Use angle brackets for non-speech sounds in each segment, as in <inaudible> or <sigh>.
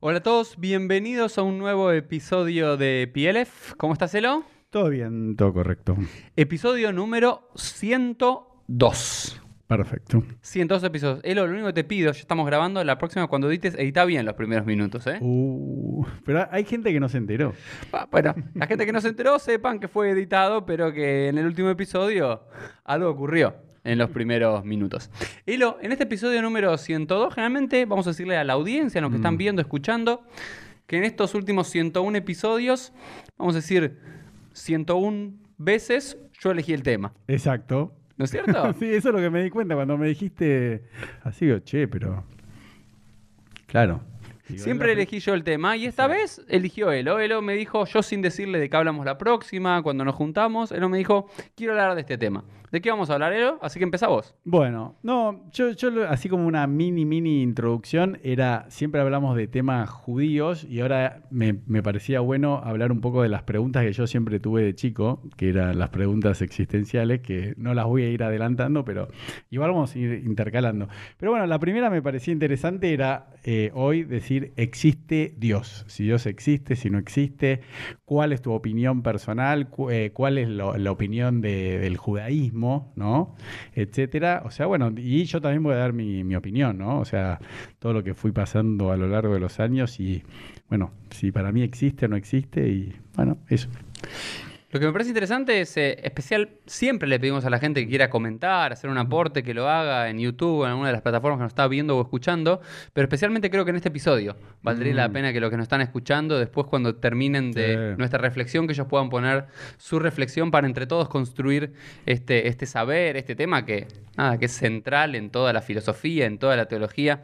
Hola a todos, bienvenidos a un nuevo episodio de PLF. ¿Cómo estás, Elo? Todo bien, todo correcto. Episodio número 102. Perfecto. 102 episodios. Elo, lo único que te pido, ya estamos grabando, la próxima cuando edites, edita bien los primeros minutos, ¿eh? Uh, pero hay gente que no se enteró. Ah, Bueno, la gente que no se enteró sepan que fue editado, pero que en el último episodio algo ocurrió en los primeros minutos. Elo, en este episodio número 102, generalmente vamos a decirle a la audiencia, a los que están viendo, escuchando, que en estos últimos 101 episodios, vamos a decir 101 veces, yo elegí el tema. Exacto. ¿No es cierto? <laughs> sí, eso es lo que me di cuenta cuando me dijiste así, digo, che, pero... Claro. Digo, Siempre elegí yo el tema y esta vez eligió Elo. Elo me dijo, yo sin decirle de qué hablamos la próxima, cuando nos juntamos, Elo me dijo, quiero hablar de este tema. ¿De qué vamos a hablar, Elo? Así que empezá vos. Bueno, no, yo, así como una mini, mini introducción, era, siempre hablamos de temas judíos y ahora me, me parecía bueno hablar un poco de las preguntas que yo siempre tuve de chico, que eran las preguntas existenciales, que no las voy a ir adelantando, pero igual vamos a ir intercalando. Pero bueno, la primera me parecía interesante era eh, hoy decir, ¿existe Dios? Si Dios existe, si no existe, ¿cuál es tu opinión personal? Eh, ¿Cuál es la opinión de- del judaísmo? ¿No? Etcétera. O sea, bueno, y yo también voy a dar mi, mi opinión, ¿no? O sea, todo lo que fui pasando a lo largo de los años y, bueno, si para mí existe o no existe y, bueno, eso. Lo que me parece interesante es, eh, especial, siempre le pedimos a la gente que quiera comentar, hacer un aporte, que lo haga en YouTube o en alguna de las plataformas que nos está viendo o escuchando, pero especialmente creo que en este episodio valdría la Mm. pena que los que nos están escuchando, después cuando terminen de Sí. nuestra reflexión, que ellos puedan poner su reflexión para entre todos construir este, este saber, este tema que, nada, que es central en toda la filosofía, en toda la teología,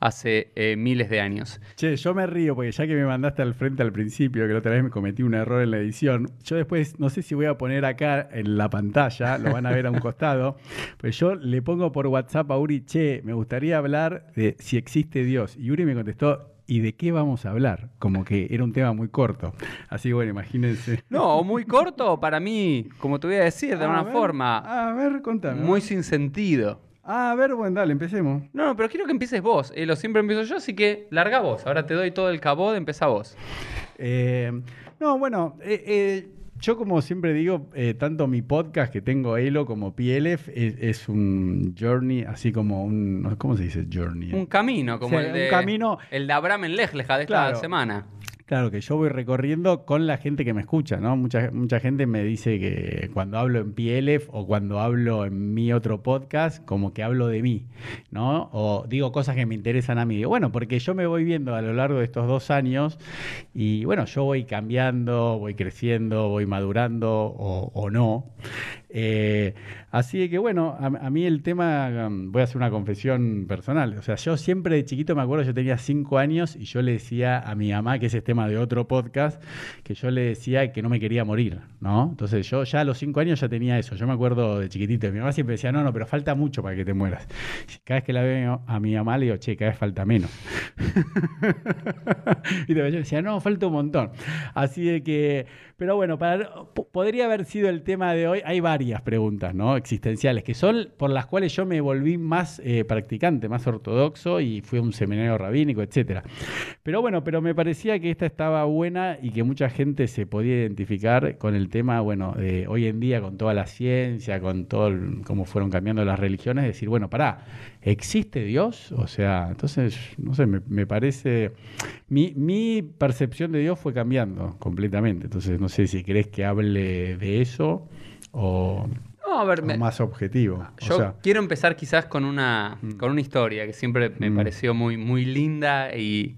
hace eh, miles de años. Che, yo me río porque ya que me mandaste al frente al principio, que la otra vez me cometí un error en la edición, yo después no sé si voy a poner acá en la pantalla, lo van a ver a un costado, pues yo le pongo por WhatsApp a Uri, che, me gustaría hablar de si existe Dios. Y Uri me contestó, ¿y de qué vamos a hablar? Como que era un tema muy corto. Así que bueno, imagínense. No, muy corto para mí, como te voy a decir, de A alguna ver, forma, A ver, contame. muy sin sentido. A ver, bueno, dale, empecemos. No, no, pero quiero que empieces vos. Eh, lo siempre empiezo yo, así que larga vos. Ahora te doy todo el cabo de empezar vos. Eh, no, bueno, eh, yo como siempre digo, eh, tanto mi podcast que tengo Elo como PLF es, es un journey, así como un, ¿cómo se dice journey? Un camino, como O sea, el de, un camino- el de Abraham en Lejleja de esta Claro. semana. Claro, que yo voy recorriendo con la gente que me escucha, ¿no? Mucha, mucha gente me dice que cuando hablo en PLF o cuando hablo en mi otro podcast, como que hablo de mí, ¿no? O digo cosas que me interesan a mí. Bueno, porque yo me voy viendo a lo largo de estos dos años y bueno, yo voy cambiando, voy creciendo, voy madurando o no. Eh, así que bueno, a, mí el tema, um, voy a hacer una confesión personal. O sea, yo siempre de chiquito me acuerdo, yo tenía cinco años y yo le decía a mi mamá, que ese es tema de otro podcast, que yo le decía que no me quería morir, ¿no? Entonces yo ya a los cinco años ya tenía eso. Yo me acuerdo de chiquitito. Mi mamá siempre decía, no, no, pero falta mucho para que te mueras. Cada vez que la veo a mi mamá le digo, che, cada vez falta menos. <laughs> y yo decía, no, falta un montón. Así de que, pero bueno, para, po- podría haber sido el tema de hoy. Hay varias preguntas, ¿no? Existenciales, que son por las cuales yo me volví más eh, practicante, más ortodoxo y fui a un seminario rabínico, etcétera. Pero bueno, pero me parecía que esta estaba buena y que mucha gente se podía identificar con el tema, bueno, de hoy en día con toda la ciencia, con todo el- cómo fueron cambiando las religiones, decir, bueno, pará, ¿existe Dios? O sea, entonces, no sé, me, parece, mi, mi percepción de Dios fue cambiando completamente. Entonces, no sé si querés que hable de eso o, No, a ver, o me- más objetivo. O yo sea, quiero empezar quizás con una, con una historia que siempre me Mm. pareció muy, muy linda y,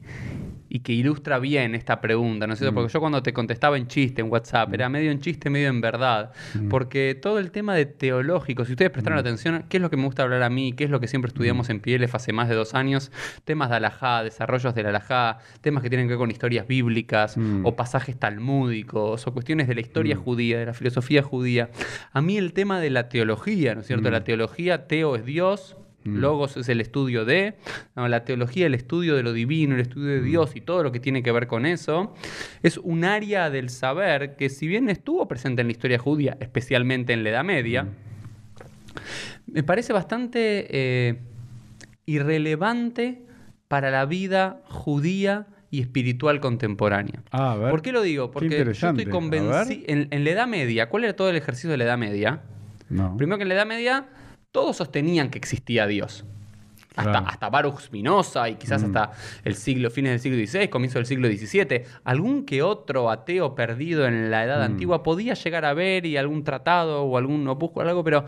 y que ilustra bien esta pregunta, ¿no es cierto? Porque yo cuando te contestaba en chiste en WhatsApp, era medio en chiste, medio en verdad. Porque todo el tema de teológico, si ustedes prestaron atención, ¿qué es lo que me gusta hablar a mí? ¿Qué es lo que siempre estudiamos en PLF hace más de dos años? Temas de alajá, desarrollos del alajá, temas que tienen que ver con historias bíblicas o pasajes talmúdicos o cuestiones de la historia judía, de la filosofía judía. A mí el tema de la teología, ¿no es cierto? La teología, teo es Dios, Logos es el estudio de, no, la teología, el estudio de lo divino, el estudio de Dios y todo lo que tiene que ver con eso, es un área del saber que si bien estuvo presente en la historia judía, especialmente en la Edad Media, me parece bastante eh, irrelevante para la vida judía y espiritual contemporánea. Ah, a ver. ¿Por qué lo digo? Porque yo estoy convencido. En, en la Edad Media, ¿cuál era todo el ejercicio de la Edad Media? No. Primero que en la Edad Media todos sostenían que existía Dios. Hasta, Claro. hasta Baruch Spinoza y quizás Mm. hasta el siglo, fines del siglo XVI, comienzo del siglo XVII. Algún que otro ateo perdido en la Edad Mm. Antigua podía llegar a ver y algún tratado o algún opúsculo, algo, pero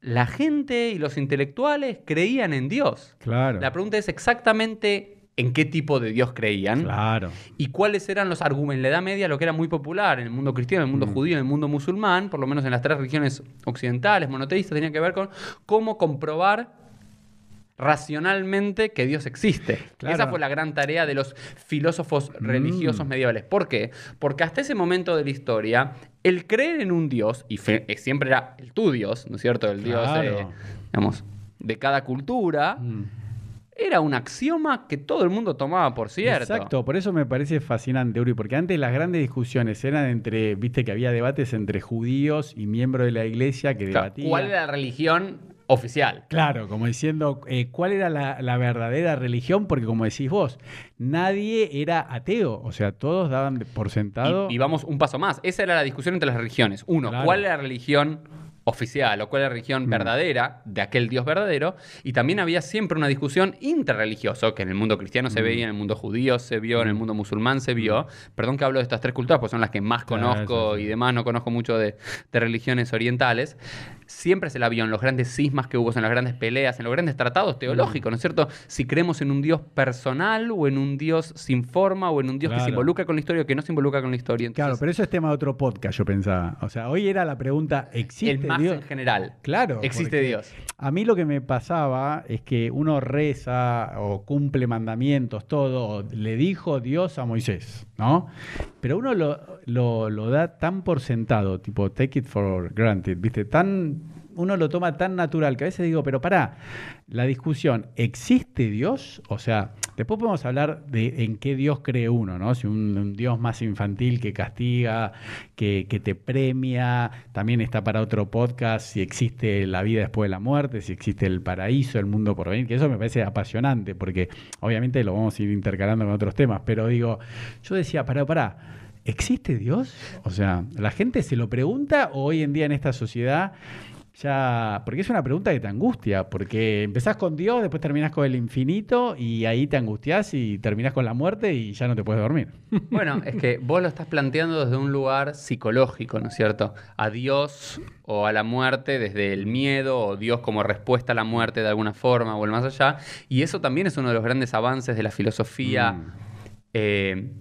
la gente y los intelectuales creían en Dios. Claro. La pregunta es exactamente en qué tipo de Dios creían Claro. y cuáles eran los argumentos. En la Edad Media, lo que era muy popular en el mundo cristiano, en el mundo Mm. judío, en el mundo musulmán, por lo menos en las tres religiones occidentales, monoteístas, tenía que ver con cómo comprobar racionalmente que Dios existe. Claro. Esa fue la gran tarea de los filósofos religiosos Mm. medievales. ¿Por qué? Porque hasta ese momento de la historia, el creer en un Dios, y fe- eh, siempre era el tu Dios, ¿no es cierto? El Dios, eh, digamos, de cada cultura, Mm. Era un axioma que todo el mundo tomaba por cierto. Exacto, por eso me parece fascinante, Uri, porque antes las grandes discusiones eran entre, viste que había debates entre judíos y miembros de la iglesia que Claro, debatían. ¿Cuál era la religión oficial? Claro, como diciendo, eh, ¿cuál era la, la verdadera religión? Porque como decís vos, nadie era ateo, o sea, todos daban por sentado. Y, y vamos un paso más. Esa era la discusión entre las religiones. Uno, Claro. ¿cuál era la religión oficial o cuál era la religión Mm. verdadera de aquel Dios verdadero? Y también había siempre una discusión interreligiosa, que en el mundo cristiano se Mm. veía, en el mundo judío se vio, en el mundo musulmán se vio. Perdón que hablo de estas tres culturas, pues son las que más Claro, conozco sí, sí. y demás, no conozco mucho de, de religiones orientales. Siempre se la vio en los grandes cismas que hubo, en las grandes peleas, en los grandes tratados teológicos, ¿no es cierto? Si creemos en un Dios personal o en un Dios sin forma o en un Dios que se involucra con la historia o que no se involucra con la historia. Claro, pero eso es tema de otro podcast, yo pensaba. O sea, hoy era la pregunta, ¿existe el más Dios? en general. Claro. Existe Dios. A mí lo que me pasaba es que uno reza o cumple mandamientos, todo, le dijo Dios a Moisés, ¿no? Pero uno lo, lo- lo da tan por sentado, tipo, take it for granted, ¿viste? Tan, uno lo toma tan natural que a veces digo, pero pará, la discusión, ¿existe Dios? O sea, después podemos hablar de en qué Dios cree uno, ¿no? Si un, Dios más infantil que castiga, que, que te premia, también está para otro podcast, si existe la vida después de la muerte, si existe el paraíso, el mundo por venir, que eso me parece apasionante, porque obviamente lo vamos a ir intercalando con otros temas, pero digo, yo decía, pará, pará. ¿Existe Dios? O sea, ¿la gente se lo pregunta o hoy en día en esta sociedad ya, porque es una pregunta que te angustia, porque empezás con Dios, después terminás con el infinito y ahí te angustias y terminás con la muerte y ya no te puedes dormir. <laughs> Bueno, es que vos lo estás planteando desde un lugar psicológico, ¿no es cierto? A Dios o a la muerte desde el miedo o Dios como respuesta a la muerte de alguna forma o el más allá. Y eso también es uno de los grandes avances de la filosofía. Mm. eh,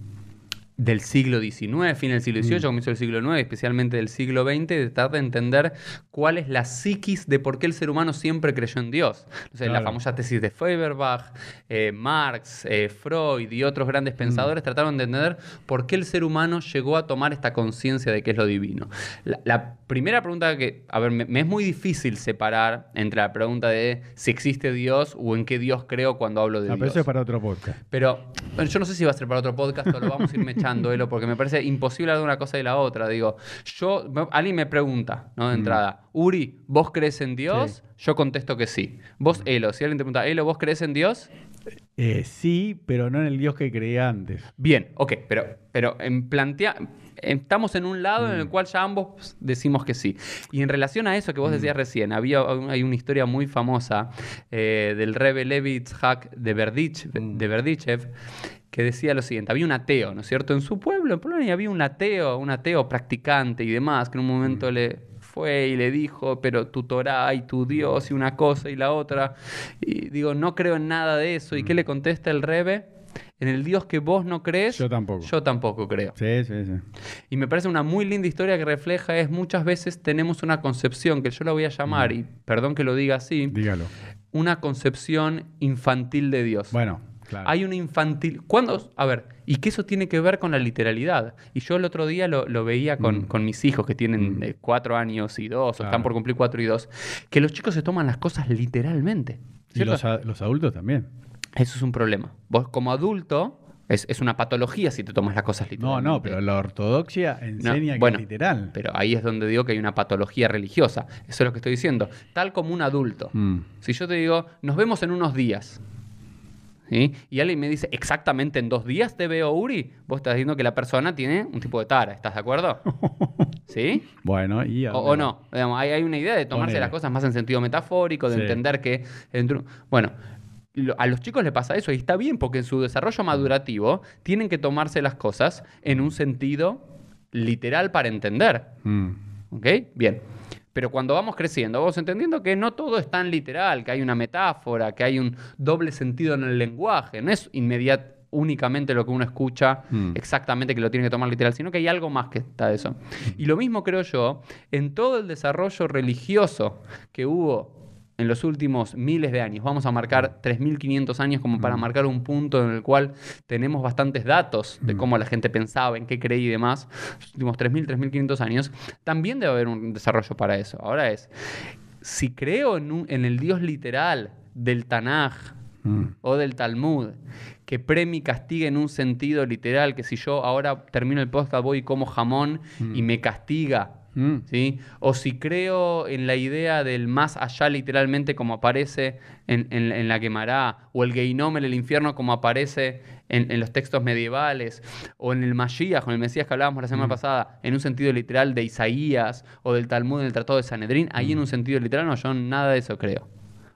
del siglo XIX, fin del siglo XVIII, Mm. comienzo del siglo IX, especialmente del siglo XX, de tratar de entender cuál es la psiquis de por qué el ser humano siempre creyó en Dios. La famosa tesis de Feuerbach, eh, Marx, eh, Freud y otros grandes pensadores trataron de entender por qué el ser humano llegó a tomar esta conciencia de que es lo divino. La, la primera pregunta que, a ver, me, me es muy difícil separar entre la pregunta de si existe Dios o en qué Dios creo cuando hablo de Ah, pero Dios. eso es para otro podcast. Pero bueno, yo no sé si va a ser para otro podcast o lo vamos a ir mechando, <laughs> Porque me parece imposible hablar de una cosa y la otra. Digo, yo, me- alguien me pregunta, ¿no? De entrada, Uri, ¿vos crees en Dios? Yo contesto que sí. Vos, Elo, si alguien te pregunta, Elo, ¿vos crees en Dios? Eh, sí, pero no en el Dios que creía antes. Bien, ok, pero, pero en plantea. Estamos en un lado en el cual ya ambos decimos que sí. Y en relación a eso que vos decías recién, había, hay una historia muy famosa eh, del Rebbe Levi Itzhak de, Berdych, de Berdichev que decía lo siguiente, había un ateo, ¿no es cierto? En su pueblo, en Polonia, había un ateo, un ateo practicante y demás, que en un momento le fue y le dijo, pero tu Torah y tu Dios y una cosa y la otra. Y digo, no creo en nada de eso. ¿Y qué le contesta el Rebbe? en el Dios que vos no crees, Yo tampoco. yo tampoco creo. Sí, sí, sí. Y me parece una muy linda historia que refleja es muchas veces tenemos una concepción, que yo la voy a llamar, y perdón que lo diga así, Dígalo. una concepción infantil de Dios. Bueno, claro. Hay una infantil. ¿Cuándo? A ver, y que eso tiene que ver con la literalidad. Y yo el otro día lo, lo veía con, Mm. con mis hijos que tienen Mm. eh, cuatro años y dos, o están por cumplir cuatro y dos, que los chicos se toman las cosas literalmente. y los, a- los adultos también. Eso es un problema. Vos como adulto, es, es una patología si te tomas las cosas No, literalmente. no, pero la ortodoxia enseña bueno, que es literal. Pero ahí es donde digo que hay una patología religiosa. Eso es lo que estoy diciendo. Tal como un adulto. Mm. Si yo te digo, nos vemos en unos días. ¿Sí? Y alguien me dice, exactamente en dos días te veo, Uri. Vos estás diciendo que la persona tiene un tipo de tara. ¿Estás de acuerdo? <laughs> ¿Sí? Bueno, y O, o no. Digamos, hay, hay una idea de tomarse Ponele. las cosas más en sentido metafórico, de Sí. entender que... dentro- Bueno, a los chicos les pasa eso y está bien porque en su desarrollo madurativo tienen que tomarse las cosas en un sentido literal para entender. Mm. ¿Ok? Bien. Pero cuando vamos creciendo, vamos entendiendo que no todo es tan literal, que hay una metáfora, que hay un doble sentido en el lenguaje. No es inmediat únicamente lo que uno escucha, Mm. exactamente que lo tiene que tomar literal, sino que hay algo más que está de eso. Y lo mismo creo yo en todo el desarrollo religioso que hubo en los últimos miles de años. Vamos a marcar 3.500 años como para marcar un punto en el cual tenemos bastantes datos de cómo la gente pensaba, en qué creía y demás. Los últimos 3.000, 3.500 años. También debe haber un desarrollo para eso. Ahora es, si creo en, un- en el Dios literal del Tanaj, Mm. o del Talmud, que premia y castiga en un sentido literal, que si yo ahora termino el podcast voy y como jamón y me castiga, Mm. ¿sí? O si creo en la idea del más allá literalmente como aparece en, en- en la quemará, o el Geinom en el infierno como aparece en, en los textos medievales, o en el Mashiach, con el Mesías que hablábamos la semana pasada, en un sentido literal de Isaías, o del Talmud en el Tratado de Sanedrín, ahí en un sentido literal, no, yo nada de eso creo.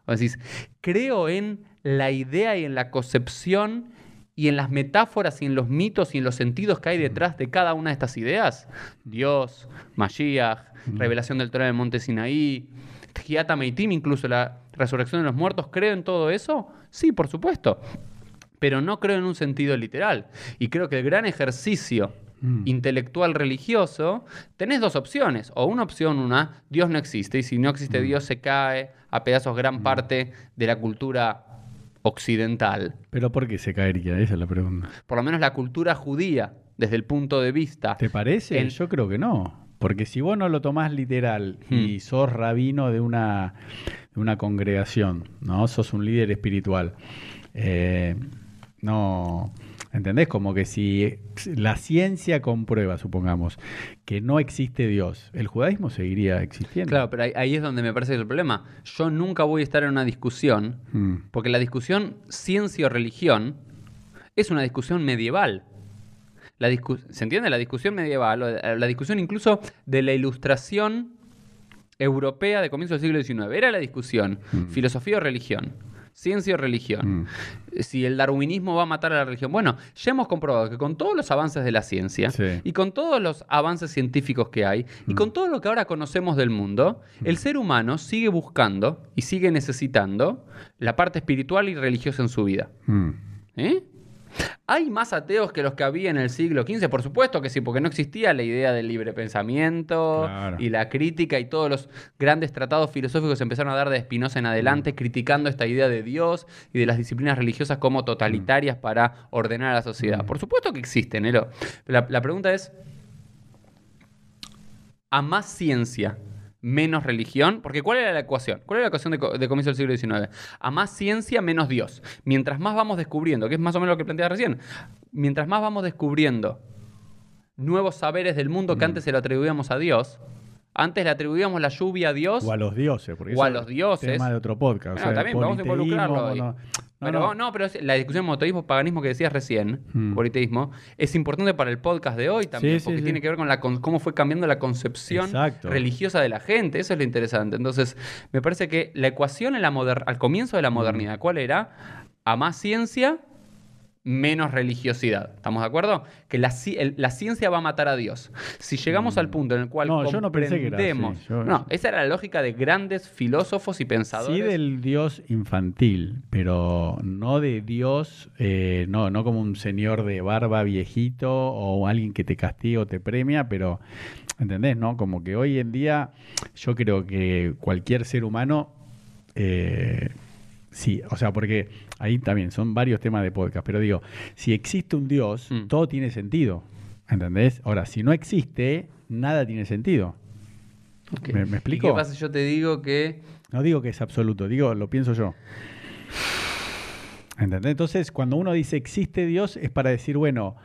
O decís, creo en la idea y en la concepción y en las metáforas y en los mitos y en los sentidos que hay detrás de cada una de estas ideas. Dios, Mashiach, revelación del trono del monte Sinaí, Tjiata Meitim, incluso la resurrección de los muertos. ¿Creo en todo eso? Sí, por supuesto. Pero no creo en un sentido literal. Y creo que el gran ejercicio Mm. intelectual religioso, tenés dos opciones. O una opción, una, Dios no existe, y si no existe Dios se cae a pedazos gran parte de la cultura occidental. Pero ¿por qué se caería? Esa es la pregunta. Por lo menos la cultura judía, desde el punto de vista. ¿Te parece? En- Yo creo que no. Porque si vos no lo tomás literal y Hmm. sos rabino de una, de una congregación, ¿no? Sos un líder espiritual. eh, no. ¿Entendés? Como que si la ciencia comprueba, supongamos, que no existe Dios, el judaísmo seguiría existiendo. Claro, pero ahí, ahí es donde me parece que es el problema. Yo nunca voy a estar en una discusión, Mm. porque la discusión ciencia o religión es una discusión medieval. La discu- ¿Se entiende? La discusión medieval, la discusión incluso de la ilustración europea de comienzo del siglo XIX. Era la discusión, Mm. filosofía o religión, ciencia o religión. Mm. Si el darwinismo va a matar a la religión. Bueno, ya hemos comprobado que con todos los avances de la ciencia Sí. y con todos los avances científicos que hay y con todo lo que ahora conocemos del mundo, el ser humano sigue buscando y sigue necesitando la parte espiritual y religiosa en su vida. Mm. ¿Eh? ¿Hay más ateos que los que había en el siglo XV? Por supuesto que sí, porque no existía la idea del libre pensamiento Claro. y la crítica y todos los grandes tratados filosóficos empezaron a dar de Spinoza en adelante, criticando esta idea de Dios y de las disciplinas religiosas como totalitarias para ordenar a la sociedad. Por supuesto que existen, Elo. Pero la, la pregunta es, ¿a más ciencia menos religión? Porque ¿cuál era la ecuación? ¿Cuál era la ecuación de, co- de comienzo del siglo XIX? A más ciencia, menos Dios. Mientras más vamos descubriendo, que es más o menos lo que planteaba recién, mientras más vamos descubriendo nuevos saberes del mundo que antes se lo atribuíamos a Dios, antes le atribuíamos la lluvia a Dios, O a los dioses. Porque O a los dioses. Es tema de otro podcast. o Bueno, sea, también vamos a involucrarlo ahí. no- no, pero no. no, pero la discusión de monoteísmo, paganismo que decías recién, Mm. politeísmo, es importante para el podcast de hoy también, Sí, porque sí. tiene que ver con la con cómo fue cambiando la concepción Exacto. religiosa de la gente. Eso es lo interesante. Entonces, me parece que la ecuación en la al comienzo de la modernidad, ¿cuál era? A más ciencia, menos religiosidad. ¿Estamos de acuerdo? Que la, ci- el- la ciencia va a matar a Dios. Si llegamos al punto en el cual Mm. No, yo no pensé que era así. comprendemos... Yo- No, esa era la lógica de grandes filósofos y pensadores. Sí del Dios infantil, pero no de Dios, eh, no, no como un señor de barba viejito o alguien que te castiga o te premia, pero, ¿entendés? no? Como que hoy en día yo creo que cualquier ser humano, eh, sí, o sea, porque ahí también son varios temas de podcast, pero digo, si existe un Dios, Mm. todo tiene sentido, ¿entendés? Ahora, si no existe, nada tiene sentido. ¿Me- me ¿Y explico? qué pasa si yo te digo que... No digo que es absoluto, digo, lo pienso yo. ¿Entendés? Entonces, cuando uno dice existe Dios, es para decir, bueno,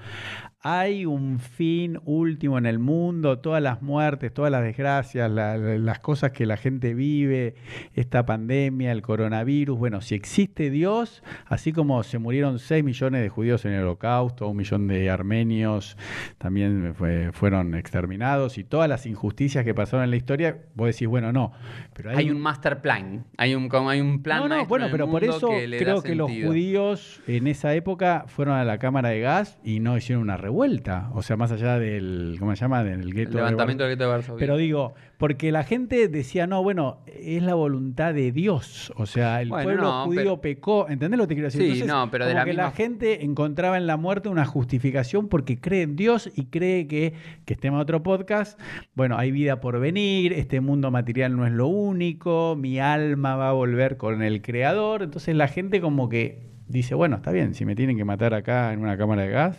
hay un fin último en el mundo, todas las muertes, todas las desgracias, la- la- las cosas que la gente vive, esta pandemia, el coronavirus. Bueno, si existe Dios, así como se murieron 6 millones de judíos en el holocausto, un millón de armenios también fue- fueron exterminados y todas las injusticias que pasaron en la historia, vos decís, bueno, no, pero Hay, un master plan. Hay un, hay un plan no, no, bueno, pero por eso que creo que los judíos en esa época fueron a la cámara de gas y no hicieron una revuelta. O sea, más allá del, ¿cómo se llama? Del El gueto. de levantamiento del gueto de Varsovia. Pero digo, porque la gente decía, no, bueno, es la voluntad de Dios. O sea, el Bueno, pueblo no, judío pero- pecó. ¿Entendés lo que te quiero decir? Sí, no, pero de la que la misma- gente encontraba en la muerte una justificación porque cree en Dios y cree que, que este en otro podcast, bueno, hay vida por venir, este mundo material no es lo único, mi alma va a volver con el creador. Entonces la gente como que dice, bueno, está bien, si me tienen que matar acá en una cámara de gas,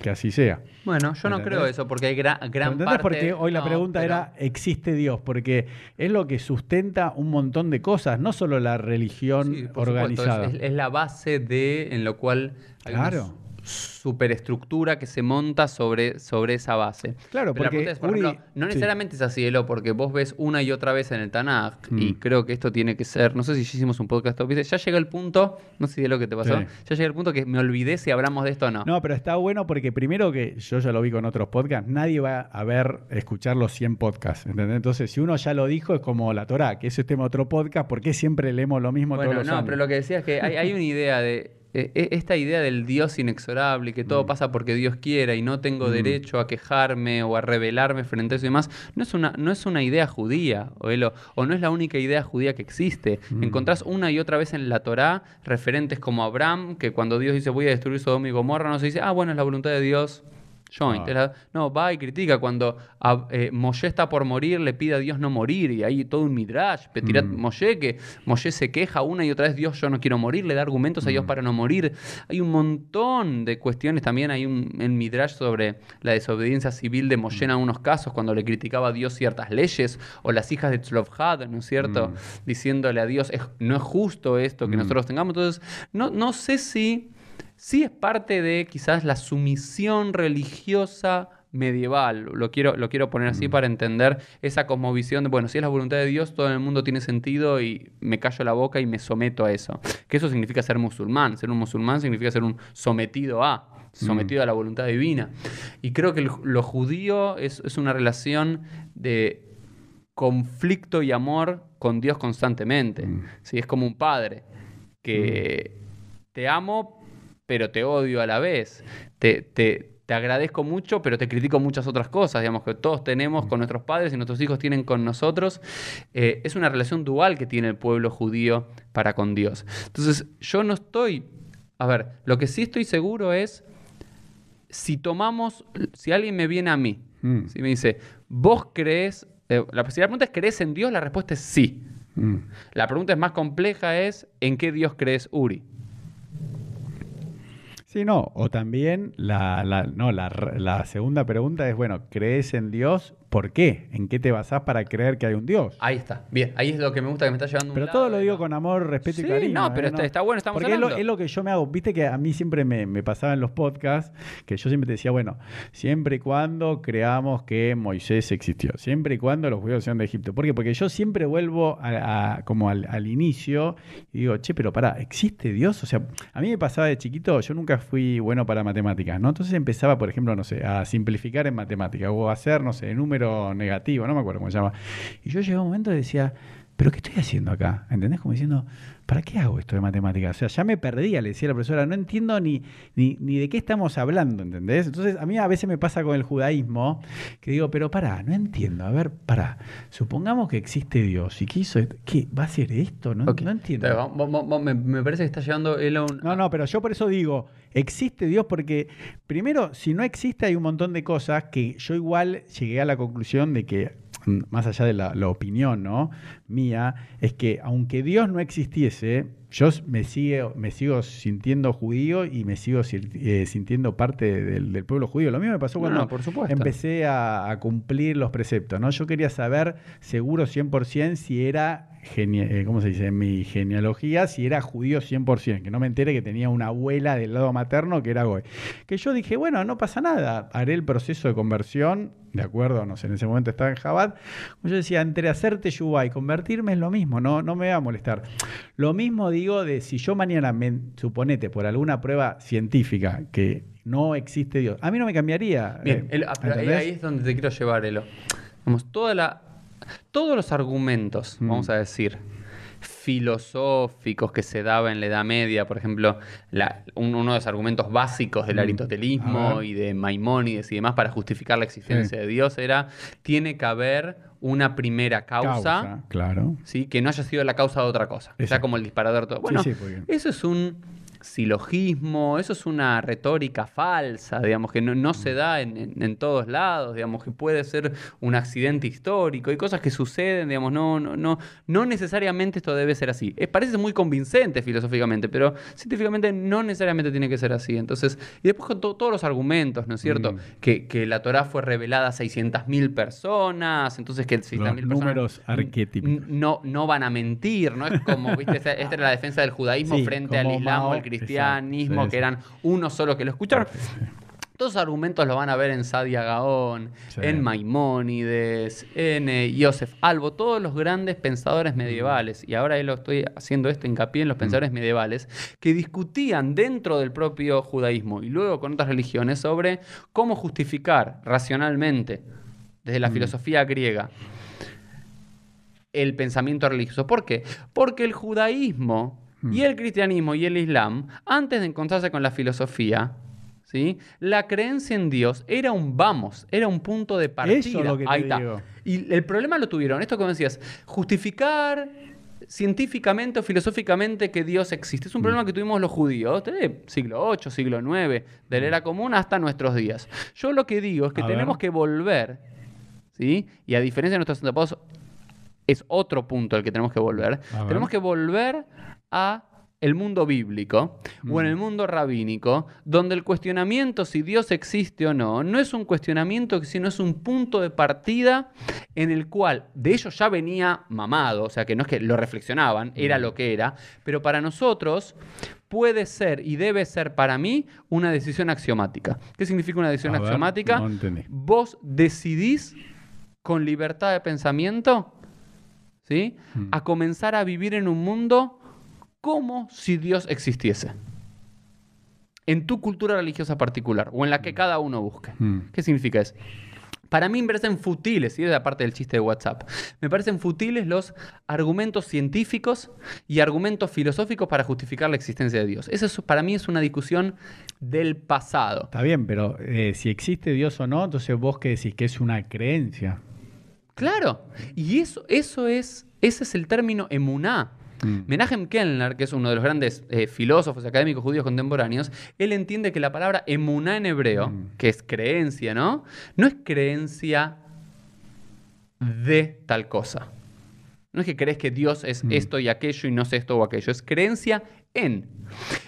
que así sea. Bueno, yo no ¿Entendés? creo eso, porque hay gra- gran ¿Entendés? parte... Porque hoy la No, pregunta pero- era, ¿existe Dios? Porque es lo que sustenta un montón de cosas, no solo la religión Sí, por supuesto, organizada. es, es la base de en lo cual Claro. Superestructura que se monta sobre, sobre esa base. Claro, Pero porque pregunta es, por Uri- ejemplo, no sí. necesariamente es así, Elo, porque vos ves una y otra vez en el Tanaj, y Mm. creo que esto tiene que ser, no sé si ya hicimos un podcast, ¿viste? ya llega el punto, no sé si es lo que te pasó, Sí. ya llega el punto que me olvidé si hablamos de esto o no. No, pero está bueno porque primero que yo ya lo vi con otros podcasts, nadie va a ver, escuchar los 100 podcasts, ¿entendés? Entonces, si uno ya lo dijo, es como la Torah, que ese es tema de otro podcast, ¿por qué siempre leemos lo mismo Bueno, todos los no, años? pero lo que decía es que hay, hay una idea de. Eh, eh, esta idea del Dios inexorable, que Mm. todo pasa porque Dios quiera y no tengo derecho a quejarme o a rebelarme frente a eso y demás, no es una, no es una idea judía, o no es la única idea judía que existe. Mm. Encontrás una y otra vez en la Torá referentes como Abraham, que cuando Dios dice voy a destruir Sodoma y Gomorra, no se dice, ah, bueno, es la voluntad de Dios. Joint. Ah. La- no, va y critica cuando a- eh, Moshe está por morir, le pide a Dios no morir, y hay todo un midrash, Petirat Mm. Moshe, que Moshe se queja una y otra vez, Dios, yo no quiero morir, le da argumentos a Dios para no morir. Hay un montón de cuestiones también, hay un en midrash sobre la desobediencia civil de Moshe en algunos casos, cuando le criticaba a Dios ciertas leyes, o las hijas de Tzlofhad, ¿no es cierto? Diciéndole a Dios, "Es- no es justo esto que Mm. nosotros tengamos. Entonces, no, no sé si... Sí es parte de quizás la sumisión religiosa medieval, lo quiero, lo quiero poner así para entender esa cosmovisión de, bueno, si es la voluntad de Dios, todo en el mundo tiene sentido y me callo la boca y me someto a eso. Que eso significa ser musulmán, ser un musulmán significa ser un sometido a, sometido a la voluntad divina. Y creo que el- lo judío es, es una relación de conflicto y amor con Dios constantemente. Mm. ¿sí? Es como un padre que te amo, pero te odio a la vez. Te, te- te agradezco mucho, pero te critico muchas otras cosas, digamos, que todos tenemos con nuestros padres y nuestros hijos tienen con nosotros. Eh, es una relación dual que tiene el pueblo judío para con Dios. Entonces, yo no estoy... A ver, lo que sí estoy seguro es, si tomamos, si alguien me viene a mí, Mm. si me dice, vos crees, eh, la, si la pregunta es, ¿crees en Dios? La respuesta es sí. Mm. La pregunta es más compleja, es, ¿en qué Dios crees, Uri? Sí, no, o también la, la- no, la, la segunda pregunta es, bueno, ¿crees en Dios? ¿Por qué? ¿En qué te basás para creer que hay un Dios? Ahí está, bien, ahí es lo que me gusta que me está llevando un Pero lado todo lo digo con amor, respeto Sí, y cariño. no, pero ¿eh? está- está bueno, estamos Porque es lo, hablando. es lo que yo me hago. Viste que a mí siempre me, me pasaba en los podcasts que yo siempre te decía, bueno, siempre y cuando creamos que Moisés existió, siempre y cuando los judíos sean de Egipto. ¿Por qué? Porque yo siempre vuelvo a, a- como al, al inicio y digo, che, pero pará, ¿existe Dios? O sea, a mí me pasaba de chiquito, yo nunca fui bueno para matemáticas, ¿no? Entonces empezaba, por ejemplo, no sé, a simplificar en matemáticas o a hacer, no sé, negativo, no me acuerdo cómo se llama. Y yo llegué a un momento y decía, ¿pero qué estoy haciendo acá? ¿Entendés? Como diciendo, ¿para qué hago esto de matemáticas? O sea, ya me perdía, le decía la profesora, no entiendo ni, ni, ni de qué estamos hablando, ¿entendés? Entonces, a mí a veces me pasa con el judaísmo, que digo, pero pará, no entiendo, a ver, pará, supongamos que existe Dios y que hizo, esto, ¿qué? ¿Va a ser esto? No, entiendo. Me, me parece que está llevando él a un... No, no, pero yo por eso digo, existe Dios porque, primero, si no existe hay un montón de cosas que yo igual llegué a la conclusión de que, más allá de la, opinión ¿no? mía, es que aunque Dios no existiese, yo me, sigue, me sigo sintiendo judío y me sigo si- eh, sintiendo parte del, del pueblo judío. Lo mismo me pasó cuando no, por supuesto. empecé a, a cumplir los preceptos. ¿no? Yo quería saber seguro 100% si era, eh, ¿cómo se dice? En mi genealogía, si era judío 100%, que no me entere que tenía una abuela del lado materno que era goy. Que yo dije, bueno, no pasa nada, haré el proceso de conversión, de acuerdo, no sé, en ese momento estaba en Jabad. Yo decía, entre hacerte yuba y convertirme es lo mismo, no, no me va a molestar. Lo mismo digo de si yo mañana, me, suponete, por alguna prueba científica que no existe Dios, a mí no me cambiaría. Bien, eh, el- ah, ahí es donde te quiero llevar, Elo. Vamos, toda la, todos los argumentos, Mm. vamos a decir, filosóficos que se daba en la Edad Media, por ejemplo, la- un- uno de los argumentos básicos del Mm. Aristotelismo y de Maimónides y demás para justificar la existencia Sí. de Dios era, tiene que haber una primera causa, claro. ¿sí? que no haya sido la causa de otra cosa, Exacto. como el disparador todo. Bueno, sí, eso es un silogismo, eso es una retórica falsa, digamos, que no, no se da en, en- en todos lados, digamos, que puede ser un accidente histórico y cosas que suceden, digamos, no, no, no, no necesariamente esto debe ser así. Parece muy convincente filosóficamente, pero científicamente no necesariamente tiene que ser así. Entonces, y después con to- todos los argumentos, ¿no es cierto? Mm. Que, que la Torah fue revelada a 600.000 personas, entonces que 600.000 Los personas números arquetípicos. no, no van a mentir, ¿no? Es como, ¿viste? <laughs> Esta, esta era la defensa del judaísmo Sí, frente al islam o al cristianismo, exacto, sí, que eran uno solo que lo escucharon. Todos esos argumentos los van a ver en Sadia Gaón, Sí. en Maimónides, en eh, Joseph Albo, todos los grandes pensadores medievales, y ahora lo estoy haciendo esto hincapié en los pensadores medievales, que discutían dentro del propio judaísmo y luego con otras religiones sobre cómo justificar racionalmente, desde la filosofía griega, el pensamiento religioso. ¿Por qué? Porque el judaísmo y el cristianismo y el islam, antes de encontrarse con la filosofía, ¿sí? la creencia en Dios era un vamos, era un punto de partida. Eso es lo que te Ahí está. digo. Y el problema lo tuvieron, esto me decías, justificar científicamente o filosóficamente que Dios existe. Es un problema que tuvimos los judíos desde siglo 8, siglo 9, de la era común hasta nuestros días. Yo lo que digo es que A tenemos ver. que volver, ¿sí? Y a diferencia de nuestros antepasados, es otro punto al que tenemos que volver. Tenemos que volver a el mundo bíblico o en Mm. el mundo rabínico, donde el cuestionamiento si Dios existe o no, no es un cuestionamiento, sino es un punto de partida en el cual de ellos ya venía mamado, o sea que no es que lo reflexionaban, era Mm. lo que era, pero para nosotros puede ser y debe ser para mí una decisión axiomática. ¿Qué significa una decisión A ver, axiomática? no. Vos decidís con libertad de pensamiento ¿sí? Mm. a comenzar a vivir en un mundo como si Dios existiese. En tu cultura religiosa particular o en la que cada uno busque. Mm. ¿Qué significa eso? Para mí me parecen futiles, y es la parte del chiste de WhatsApp, me parecen futiles los argumentos científicos y argumentos filosóficos para justificar la existencia de Dios. Eso es- para mí es una discusión del pasado. Está bien, pero eh, si existe Dios o no, entonces vos que decís que es una creencia. Claro, y eso, eso es, ese es el término emuná. Mm. Menachem Kellner, que es uno de los grandes eh, filósofos académicos judíos contemporáneos, él entiende que la palabra emuná en hebreo, Mm. que es creencia, ¿no? No es creencia de tal cosa. No es que crees que Dios es Mm. esto y aquello y no sé esto o aquello, es creencia en.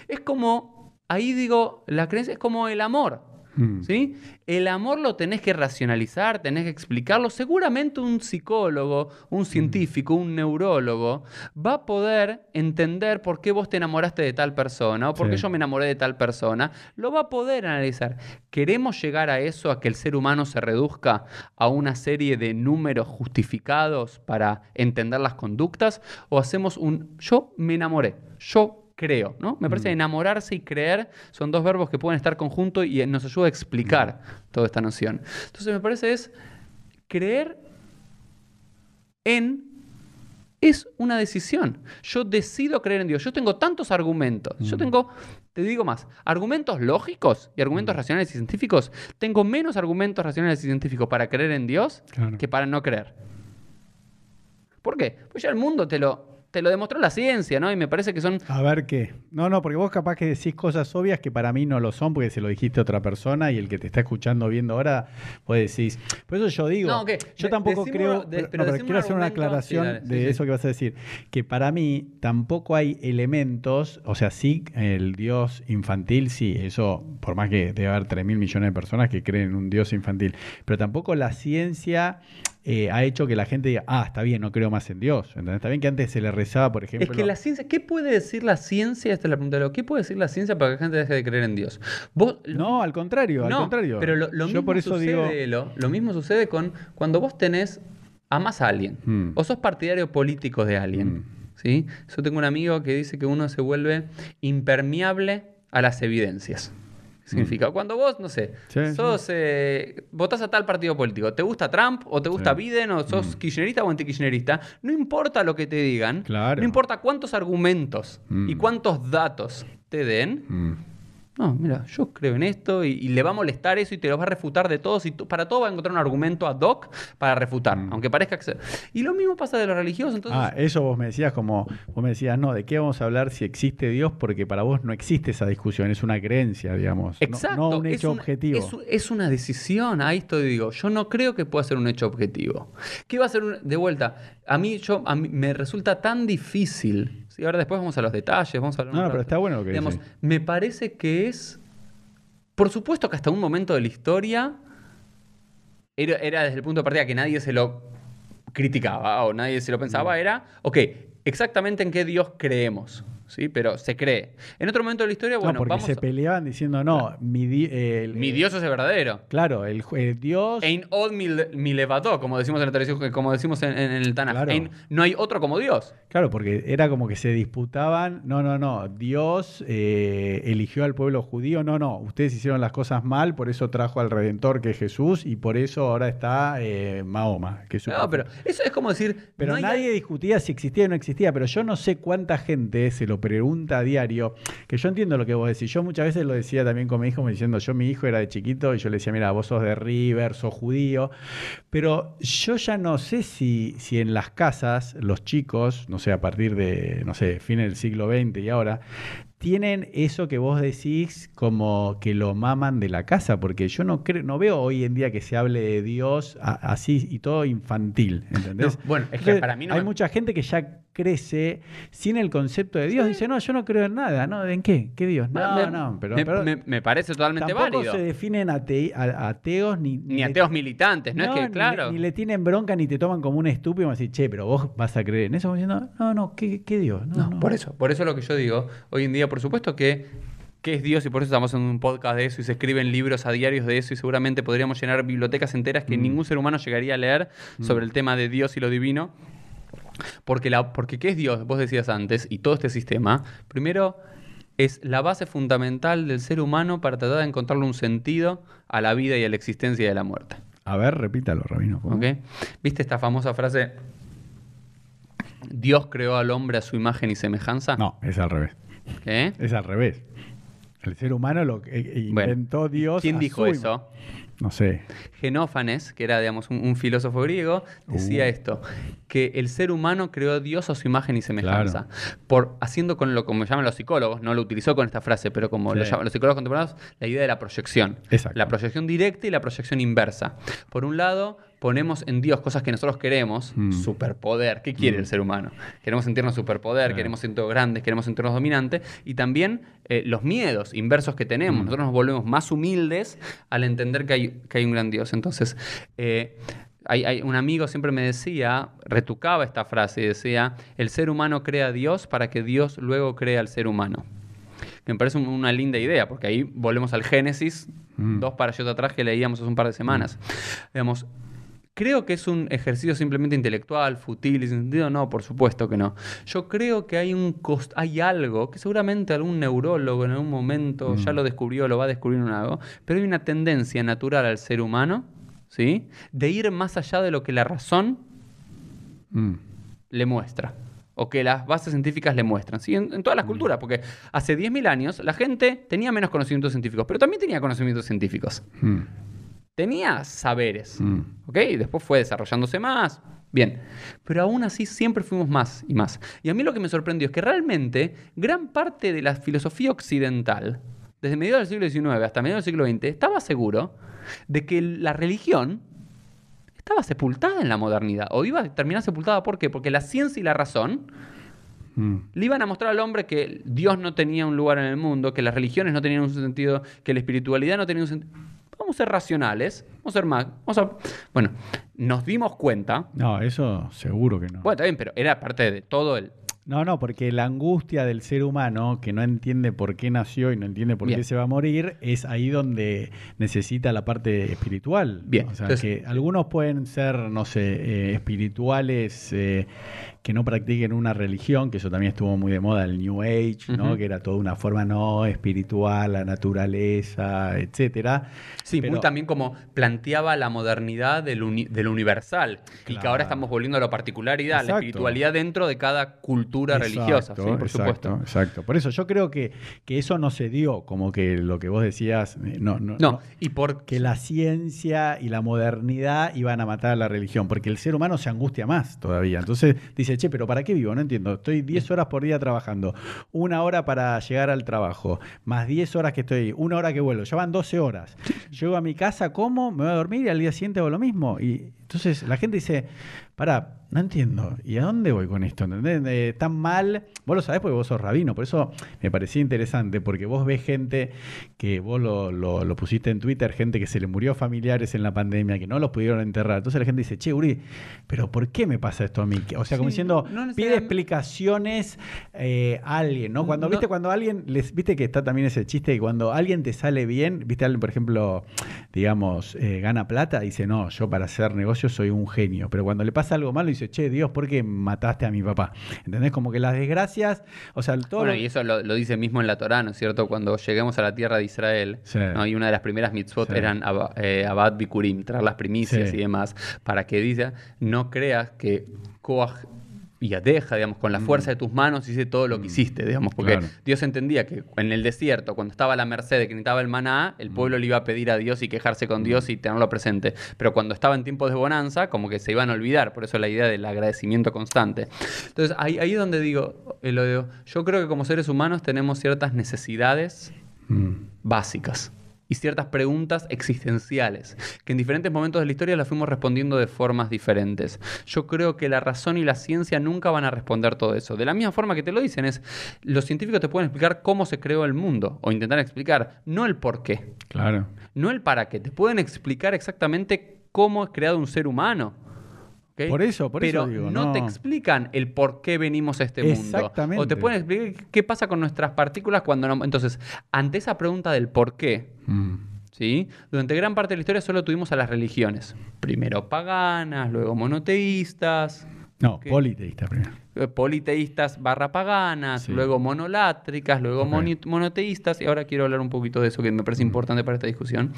Es como, ahí digo, la creencia es como el amor. Mm. ¿Sí? El amor lo tenés que racionalizar, tenés que explicarlo. Seguramente un psicólogo, un científico, un neurólogo va a poder entender por qué vos te enamoraste de tal persona o por qué Sí. yo me enamoré de tal persona. Lo va a poder analizar. ¿Queremos llegar a eso, a que el ser humano se reduzca a una serie de números justificados para entender las conductas? ¿O hacemos un yo me enamoré, yo creo, ¿no? Me parece que enamorarse y creer son dos verbos que pueden estar conjuntos y nos ayuda a explicar toda esta noción. Entonces me parece es creer en es una decisión. Yo decido creer en Dios. Yo tengo tantos argumentos. Yo tengo, te digo más, argumentos lógicos y argumentos racionales y científicos. Tengo menos argumentos racionales y científicos para creer en Dios Claro. que para no creer. ¿Por qué? Pues ya el mundo te lo, te lo demostró la ciencia, ¿no? Y me parece que son A ver qué. No, no, porque vos capaz que decís cosas obvias que para mí no lo son porque se lo dijiste a otra persona y el que te está escuchando viendo ahora, vos decís. Por eso yo digo, No, ¿qué? yo tampoco decimos- creo, de- pero, pero no, pero quiero hacer una aclaración sí, dale, de sí. eso que vas a decir, que para mí tampoco hay elementos, o sea, sí, el dios infantil, sí, eso, por más que debe haber 3 mil millones de personas que creen en un dios infantil, pero tampoco la ciencia... eh, ha hecho que la gente diga, ah, está bien, no creo más en Dios. ¿entendés? Está bien que antes se le rezaba, por ejemplo. Es que la ciencia, ¿qué puede decir la ciencia? Esta es la pregunta. de lo- ¿Qué puede decir la ciencia para que la gente deje de creer en Dios? Vos, No, al contrario, al contrario. Pero lo, lo Yo mismo por eso sucede, digo, lo mismo sucede con cuando vos tenés, amás a alguien, Hmm. o sos partidario político de alguien. Hmm. ¿sí? Yo tengo un amigo que dice que uno se vuelve impermeable a las evidencias. Significa, cuando vos, no sé, Hmm. Sí, sos, eh, votás a tal partido político, ¿te gusta Trump o te gusta Sí. Biden o sos kirchnerista o antikirchnerista? No importa lo que te digan, Claro. no importa cuántos argumentos Mm. y cuántos datos te den, mm, no, mira, yo creo en esto y, y le va a molestar eso y te lo va a refutar de todos y para todo va a encontrar un argumento ad hoc para refutar, aunque parezca que... se- Y lo mismo pasa de los religiosos, entonces... Ah, eso vos me decías como, vos me decías, no, ¿de qué vamos a hablar si existe Dios? Porque para vos no existe esa discusión, es una creencia, digamos. Exacto. No, un es hecho objetivo. Es, un- es una decisión, ahí estoy digo. Yo no creo que pueda ser un hecho objetivo. ¿Qué va a ser un- de vuelta? A mí, yo, a mí me resulta tan difícil. ¿Sí? Ahora después vamos a los detalles, vamos a hablar No, un no, pero está bueno lo que Digamos, decís. Me parece que es. Por supuesto que hasta un momento de la historia era, era desde el punto de partida que nadie se lo criticaba o nadie se lo pensaba, era, ok, exactamente en qué Dios creemos, ¿sí? Pero se cree. En otro momento de la historia, bueno, no, porque vamos se a- peleaban diciendo, no, mi, di- el, Mi Dios es el verdadero. Claro, el, el Dios... Ein od mil, milevadó, como decimos en la tradición, como decimos en, en el Tanaj. Claro. Ein- no hay otro como Dios. Claro, porque era como que se disputaban, no, no, no, Dios eh, eligió al pueblo judío, no, no, ustedes hicieron las cosas mal, por eso trajo al Redentor que es Jesús y por eso ahora está eh, Mahoma. Que es No, pero eso es como decir. Pero no hay- nadie discutía si existía o no existía, pero yo no sé cuánta gente se lo pregunta a diario, que yo entiendo lo que vos decís. Yo muchas veces lo decía también con mi hijo, me diciendo, yo mi hijo era de chiquito y yo le decía, mira, vos sos de River, sos judío, pero yo ya no sé si, si en las casas los chicos, no sé, a partir de, no sé, fin del siglo XX y ahora, tienen eso que vos decís como que lo maman de la casa, porque yo no creo, no veo hoy en día que se hable de Dios a- así y todo infantil, ¿entendés? No, bueno, es que Entonces, para mí no hay me- mucha gente que ya crece sin el concepto de Dios, dice, no, yo no creo en nada, ¿no? ¿En qué? ¿Qué Dios? No, me, no, pero, me, pero me- me parece totalmente tampoco válido. se definen ate- a- ateos ni, Ni ateos militantes, ¿no? es que, claro. Ni, le tienen bronca ni te toman como un estúpido y van a decir, che, pero vos vas a creer en eso, Como diciendo, no, no, ¿qué, qué Dios? No, No, no. por eso, por eso es lo que yo digo. Hoy en día, por supuesto que qué es Dios y por eso estamos en un podcast de eso y se escriben libros a diarios de eso y seguramente podríamos llenar bibliotecas enteras Mm. que ningún ser humano llegaría a leer sobre el tema de Dios y lo divino. Porque, la, porque ¿qué es Dios? Vos decías antes, y todo este sistema, primero es la base fundamental del ser humano para tratar de encontrarle un sentido a la vida y a la existencia y a la muerte. A ver, repítalo, Rabino. ¿Viste esta famosa frase? Dios creó al hombre a su imagen y semejanza. No, es al revés. ¿Eh? Es al revés. El ser humano lo eh, Bueno, inventó Dios. ¿Quién a dijo su eso? No sé. Genófanes, que era digamos, un, un filósofo griego, decía Uh. esto, que el ser humano creó a Dios a su imagen y semejanza. Por, haciendo con lo como llaman los psicólogos, no lo utilizó con esta frase, pero como lo llaman los psicólogos contemporáneos, la idea de la proyección. Exacto. La proyección directa y la proyección inversa. Por un lado, ponemos en Dios cosas que nosotros queremos, Mm. superpoder. ¿Qué quiere el ser humano? Queremos sentirnos superpoder, queremos sentirnos grandes, queremos sentirnos dominantes. Y también eh, los miedos inversos que tenemos. Mm. Nosotros nos volvemos más humildes al entender que hay, que hay un gran Dios. Entonces, eh, hay, hay- un amigo siempre me decía, retucaba esta frase y decía, el ser humano crea a Dios para que Dios luego crea al ser humano. Me parece un- una linda idea, porque ahí volvemos al Génesis, Mm. dos parashots atrás que leíamos hace un par de semanas. Digamos, Creo que es un ejercicio simplemente intelectual, fútil y sin sentido. No, por supuesto que no. Yo creo que hay un cost hay algo que seguramente algún neurólogo en algún momento ya lo descubrió, lo va a descubrir en algo, pero hay una tendencia natural al ser humano, ¿sí? De ir más allá de lo que la razón Mm. le muestra. O que las bases científicas le muestran. ¿sí? En, en todas las culturas. Porque hace 10.000 años la gente tenía menos conocimientos científicos, pero también tenía conocimientos científicos. Mm, Tenía saberes. mm. ¿Ok? Después fue desarrollándose más. Bien. Pero aún así siempre fuimos más y más. Y a mí lo que me sorprendió es que realmente gran parte de la filosofía occidental, desde mediados del siglo XIX hasta mediados del siglo XX, estaba seguro de que la religión estaba sepultada en la modernidad. O iba a terminar sepultada, ¿por qué? Porque la ciencia y la razón Mm. le iban a mostrar al hombre que Dios no tenía un lugar en el mundo, que las religiones no tenían un sentido, que la espiritualidad no tenía un sentido. Vamos a ser racionales, vamos a ser más. Vamos a... Bueno, nos dimos cuenta. No, eso seguro que no. Bueno, está bien, pero era parte de todo el. No, no, porque la angustia del ser humano que no entiende por qué nació y no entiende por Bien. qué se va a morir es ahí donde necesita la parte espiritual. Bien, O sea, entonces- que algunos pueden ser, no sé, eh, espirituales eh, que no practiquen una religión, que eso también estuvo muy de moda, el New Age, ¿no? Que era toda una forma no espiritual, la naturaleza, etcétera. Sí, Pero- muy también como planteaba la modernidad del, uni- del universal. Y que ahora estamos volviendo a la particularidad, la Exacto. espiritualidad dentro de cada cultura religiosa. Sí, por exacto, supuesto. Exacto. Por eso yo creo que, que eso no se dio, como que lo que vos decías, eh, no, no, No, no, y por. que la ciencia y la modernidad iban a matar a la religión, porque el ser humano se angustia más todavía. Entonces dice, che, pero ¿para qué vivo? No entiendo. Estoy 10 horas por día trabajando, una hora para llegar al trabajo, más 10 horas que estoy, una hora que vuelvo, ya van 12 horas. Llego a mi casa, como, me voy a dormir y al día siguiente hago lo mismo. Y entonces la gente dice, pará, no entiendo. ¿Y a dónde voy con esto? ¿Entendés? Eh, tan mal. Vos lo sabés porque vos sos rabino. Por eso me parecía interesante, porque vos ves gente que vos lo, lo- lo pusiste en Twitter, gente que se le murió familiares en la pandemia, que no los pudieron enterrar. Entonces la gente dice, che, Uri, ¿pero por qué me pasa esto a mí? O sea, como Sí, diciendo, no pide explicaciones eh, a alguien, ¿no? Cuando, No. viste, cuando alguien, les, viste que está también ese chiste que cuando alguien te sale bien, viste, alguien, por ejemplo, digamos, eh, gana plata, dice, no, yo para hacer negocios soy un genio. Pero cuando le pasa algo malo, dice, che, Dios, ¿por qué mataste a mi papá? ¿Entendés? Como que las desgracias, o sea, todo Bueno, lo- y eso lo, lo dice mismo en la Torá, ¿no es cierto? Cuando lleguemos a la tierra de Israel, Sí. ¿no? y una de las primeras mitzvot Sí. eran eh, Abad Bikurim, traer las primicias Sí. y demás, para que diga, no creas que Koach y deja, digamos, con la fuerza de tus manos hice todo lo que hiciste, digamos, porque Mm. Claro. Dios entendía que en el desierto, cuando estaba a la merced de que necesitaba el maná, Mm. el pueblo le iba a pedir a Dios y quejarse con Dios y tenerlo presente. Pero cuando estaba en tiempos de bonanza, como que se iban a olvidar, por eso la idea del agradecimiento constante. Entonces, ahí, ahí es donde digo, Elodio, yo creo que como seres humanos tenemos ciertas necesidades Mm. básicas y ciertas preguntas existenciales que en diferentes momentos de la historia las fuimos respondiendo de formas diferentes. Yo creo que la razón y la ciencia nunca van a responder todo eso. De la misma forma que te lo dicen es, los científicos te pueden explicar cómo se creó el mundo o intentar explicar, no el por qué, Claro. no el para qué, te pueden explicar exactamente cómo es creado un ser humano. Por eso, por Pero eso digo, no, te no. explican el por qué venimos a este mundo. Exactamente. O te pueden explicar qué pasa con nuestras partículas cuando no. Entonces, ante esa pregunta del por qué, Mm. ¿sí? Durante gran parte de la historia solo tuvimos a las religiones. Primero paganas, luego monoteístas, No, Ok. politeísta primero. eh, politeístas barra paganas, Sí. luego monolátricas, luego moni- monoteístas, y ahora quiero hablar un poquito de eso que me parece importante para esta discusión.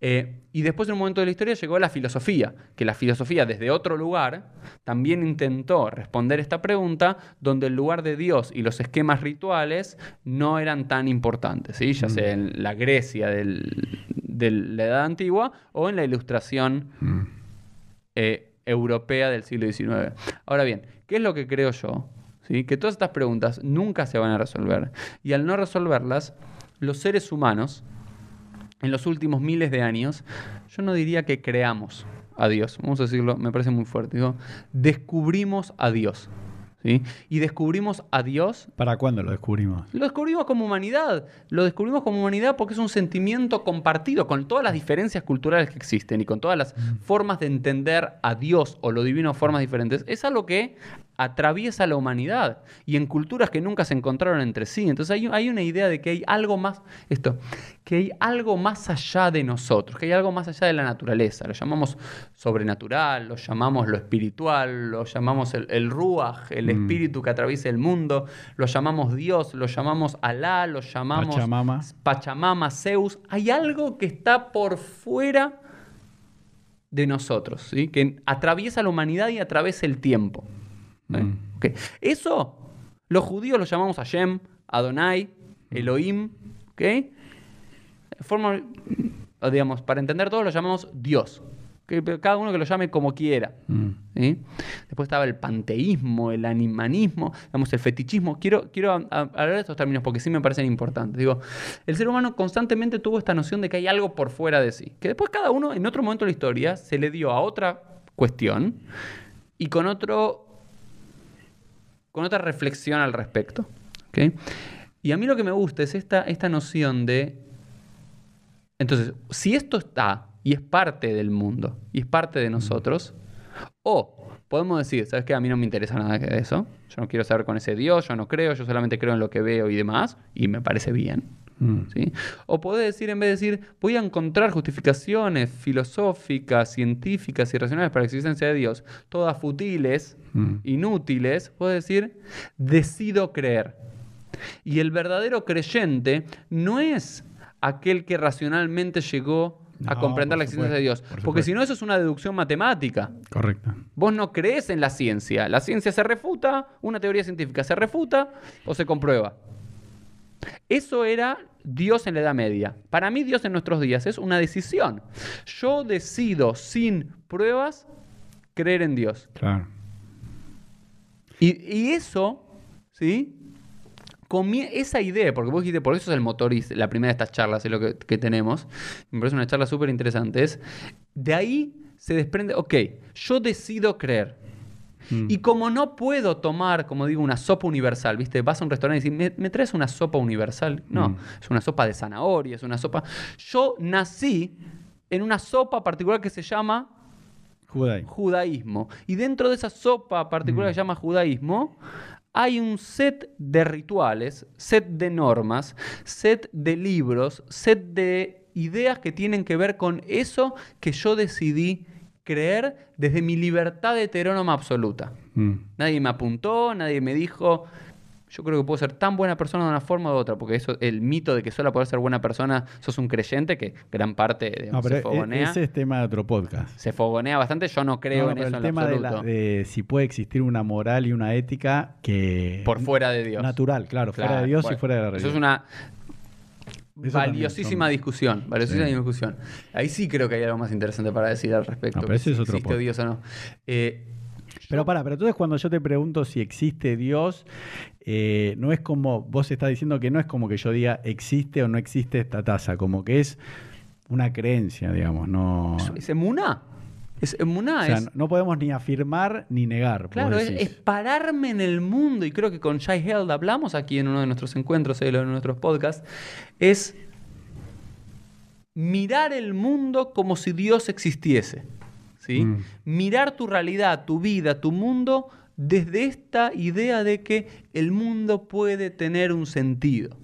Eh, y después en un momento de la historia llegó la filosofía, que la filosofía desde otro lugar también intentó responder esta pregunta, donde el lugar de Dios y los esquemas rituales no eran tan importantes, ¿sí? ya sea en la Grecia del- de la Edad Antigua o en la Ilustración Mm. eh, europea del siglo XIX. Ahora bien, ¿qué es lo que creo yo? ¿Sí? Que todas estas preguntas nunca se van a resolver. Y al no resolverlas, los seres humanos, en los últimos miles de años, yo no diría que creamos a Dios, vamos a decirlo, me parece muy fuerte, digo, descubrimos a Dios. ¿Sí? Y descubrimos a Dios ¿Para cuándo lo descubrimos? lo descubrimos como humanidad. Lo descubrimos como humanidad porque es un sentimiento compartido con todas las diferencias culturales que existen y con todas las formas de entender a Dios o lo divino formas diferentes. Es algo que atraviesa la humanidad y en culturas que nunca se encontraron entre sí. Entonces hay, hay una idea de que hay algo más, esto, que hay algo más allá de nosotros, que hay algo más allá de la naturaleza. Lo llamamos sobrenatural, lo llamamos lo espiritual, lo llamamos el, el ruach, el Mm. espíritu que atraviesa el mundo, lo llamamos Dios, lo llamamos Alá, lo llamamos Pachamama. Pachamama, Zeus. Hay algo que está por fuera de nosotros, ¿sí? que atraviesa la humanidad y atraviesa el tiempo. ¿Eh? Mm. Ok. Eso, los judíos lo llamamos Hashem, Adonai, Elohim, ¿ok? Forma, digamos, para entender todo lo llamamos Dios. Cada uno que lo llame como quiera. Mm. ¿sí? Después estaba el panteísmo, el animanismo, digamos, el fetichismo. Quiero, quiero hablar de estos términos porque sí me parecen importantes. Digo, el ser humano constantemente tuvo esta noción de que hay algo por fuera de sí. Que después cada uno, en otro momento de la historia, se le dio a otra cuestión y con otro. Con otra reflexión al respecto. Y a mí lo que me gusta es esta, esta noción de. Entonces, si esto está y es parte del mundo y es parte de nosotros, o podemos decir, ¿sabes qué? A mí no me interesa nada de eso. Yo no quiero saber con ese Dios, yo no creo, yo solamente creo en lo que veo y demás, y me parece bien. Mm. ¿sí? O podés decir, en vez de decir, voy a encontrar justificaciones filosóficas, científicas y racionales para la existencia de Dios, todas futiles, Mm. inútiles, podés decir, decido creer. Y el verdadero creyente no es aquel que racionalmente llegó a No, comprender la existencia de Dios. por Porque si no, eso es una deducción matemática. Correcto. Vos no crees en la ciencia. La ciencia se refuta, una teoría científica se refuta o se comprueba. Eso era Dios en la Edad Media. Para mí Dios en nuestros días es una decisión. Yo decido sin pruebas creer en Dios. Claro. Y, y eso, ¿sí? Comie- esa idea, porque vos dijiste, por eso es el motor y la primera de estas charlas, es lo que, que tenemos, me parece una charla súper interesante, es, de ahí se desprende, ok, yo decido creer. Mm. Y como no puedo tomar, como digo, una sopa universal, ¿viste? Vas a un restaurante y dices, ¿me, me traes una sopa universal? No, Mm. es una sopa de zanahoria, es una sopa... Yo nací en una sopa particular que se llama Judai. judaísmo. Y dentro de esa sopa particular que se llama judaísmo, hay un set de rituales, set de normas, set de libros, set de ideas que tienen que ver con eso que yo decidí creer desde mi libertad heterónoma absoluta. Mm. Nadie me apuntó, nadie me dijo, yo creo que puedo ser tan buena persona de una forma u otra, porque eso, el mito de que solo poder ser buena persona sos un creyente, que gran parte digamos, No, pero se e- fogonea ese es tema de otro podcast. se fogonea bastante. Yo no creo No, no, en pero eso el en tema de, absoluto. la- de si puede existir una moral y una ética que Por fuera de Dios. natural, claro, fuera de Dios y fuera de la Eso religión. es una Eso valiosísima son- discusión. Valiosísima Sí. discusión. Ahí sí creo que hay algo más interesante para decir al respecto. No, pero ese si es otro existe podcast. Dios o no. Eh, Pero para, pero entonces cuando yo te pregunto si existe Dios, eh, no es como, vos estás diciendo que no es como que yo diga existe o no existe esta taza, como que es una creencia, digamos, no... ¿Es emuná? Es emuná, O sea, es... no- podemos ni afirmar ni negar. Claro, es, pararme en el mundo, y creo que con Shai Held hablamos aquí en uno de nuestros encuentros, en uno de nuestros podcasts, es mirar el mundo como si Dios existiese. ¿sí? Mm. Mirar tu realidad, tu vida, tu mundo desde esta idea de que el mundo puede tener un sentido.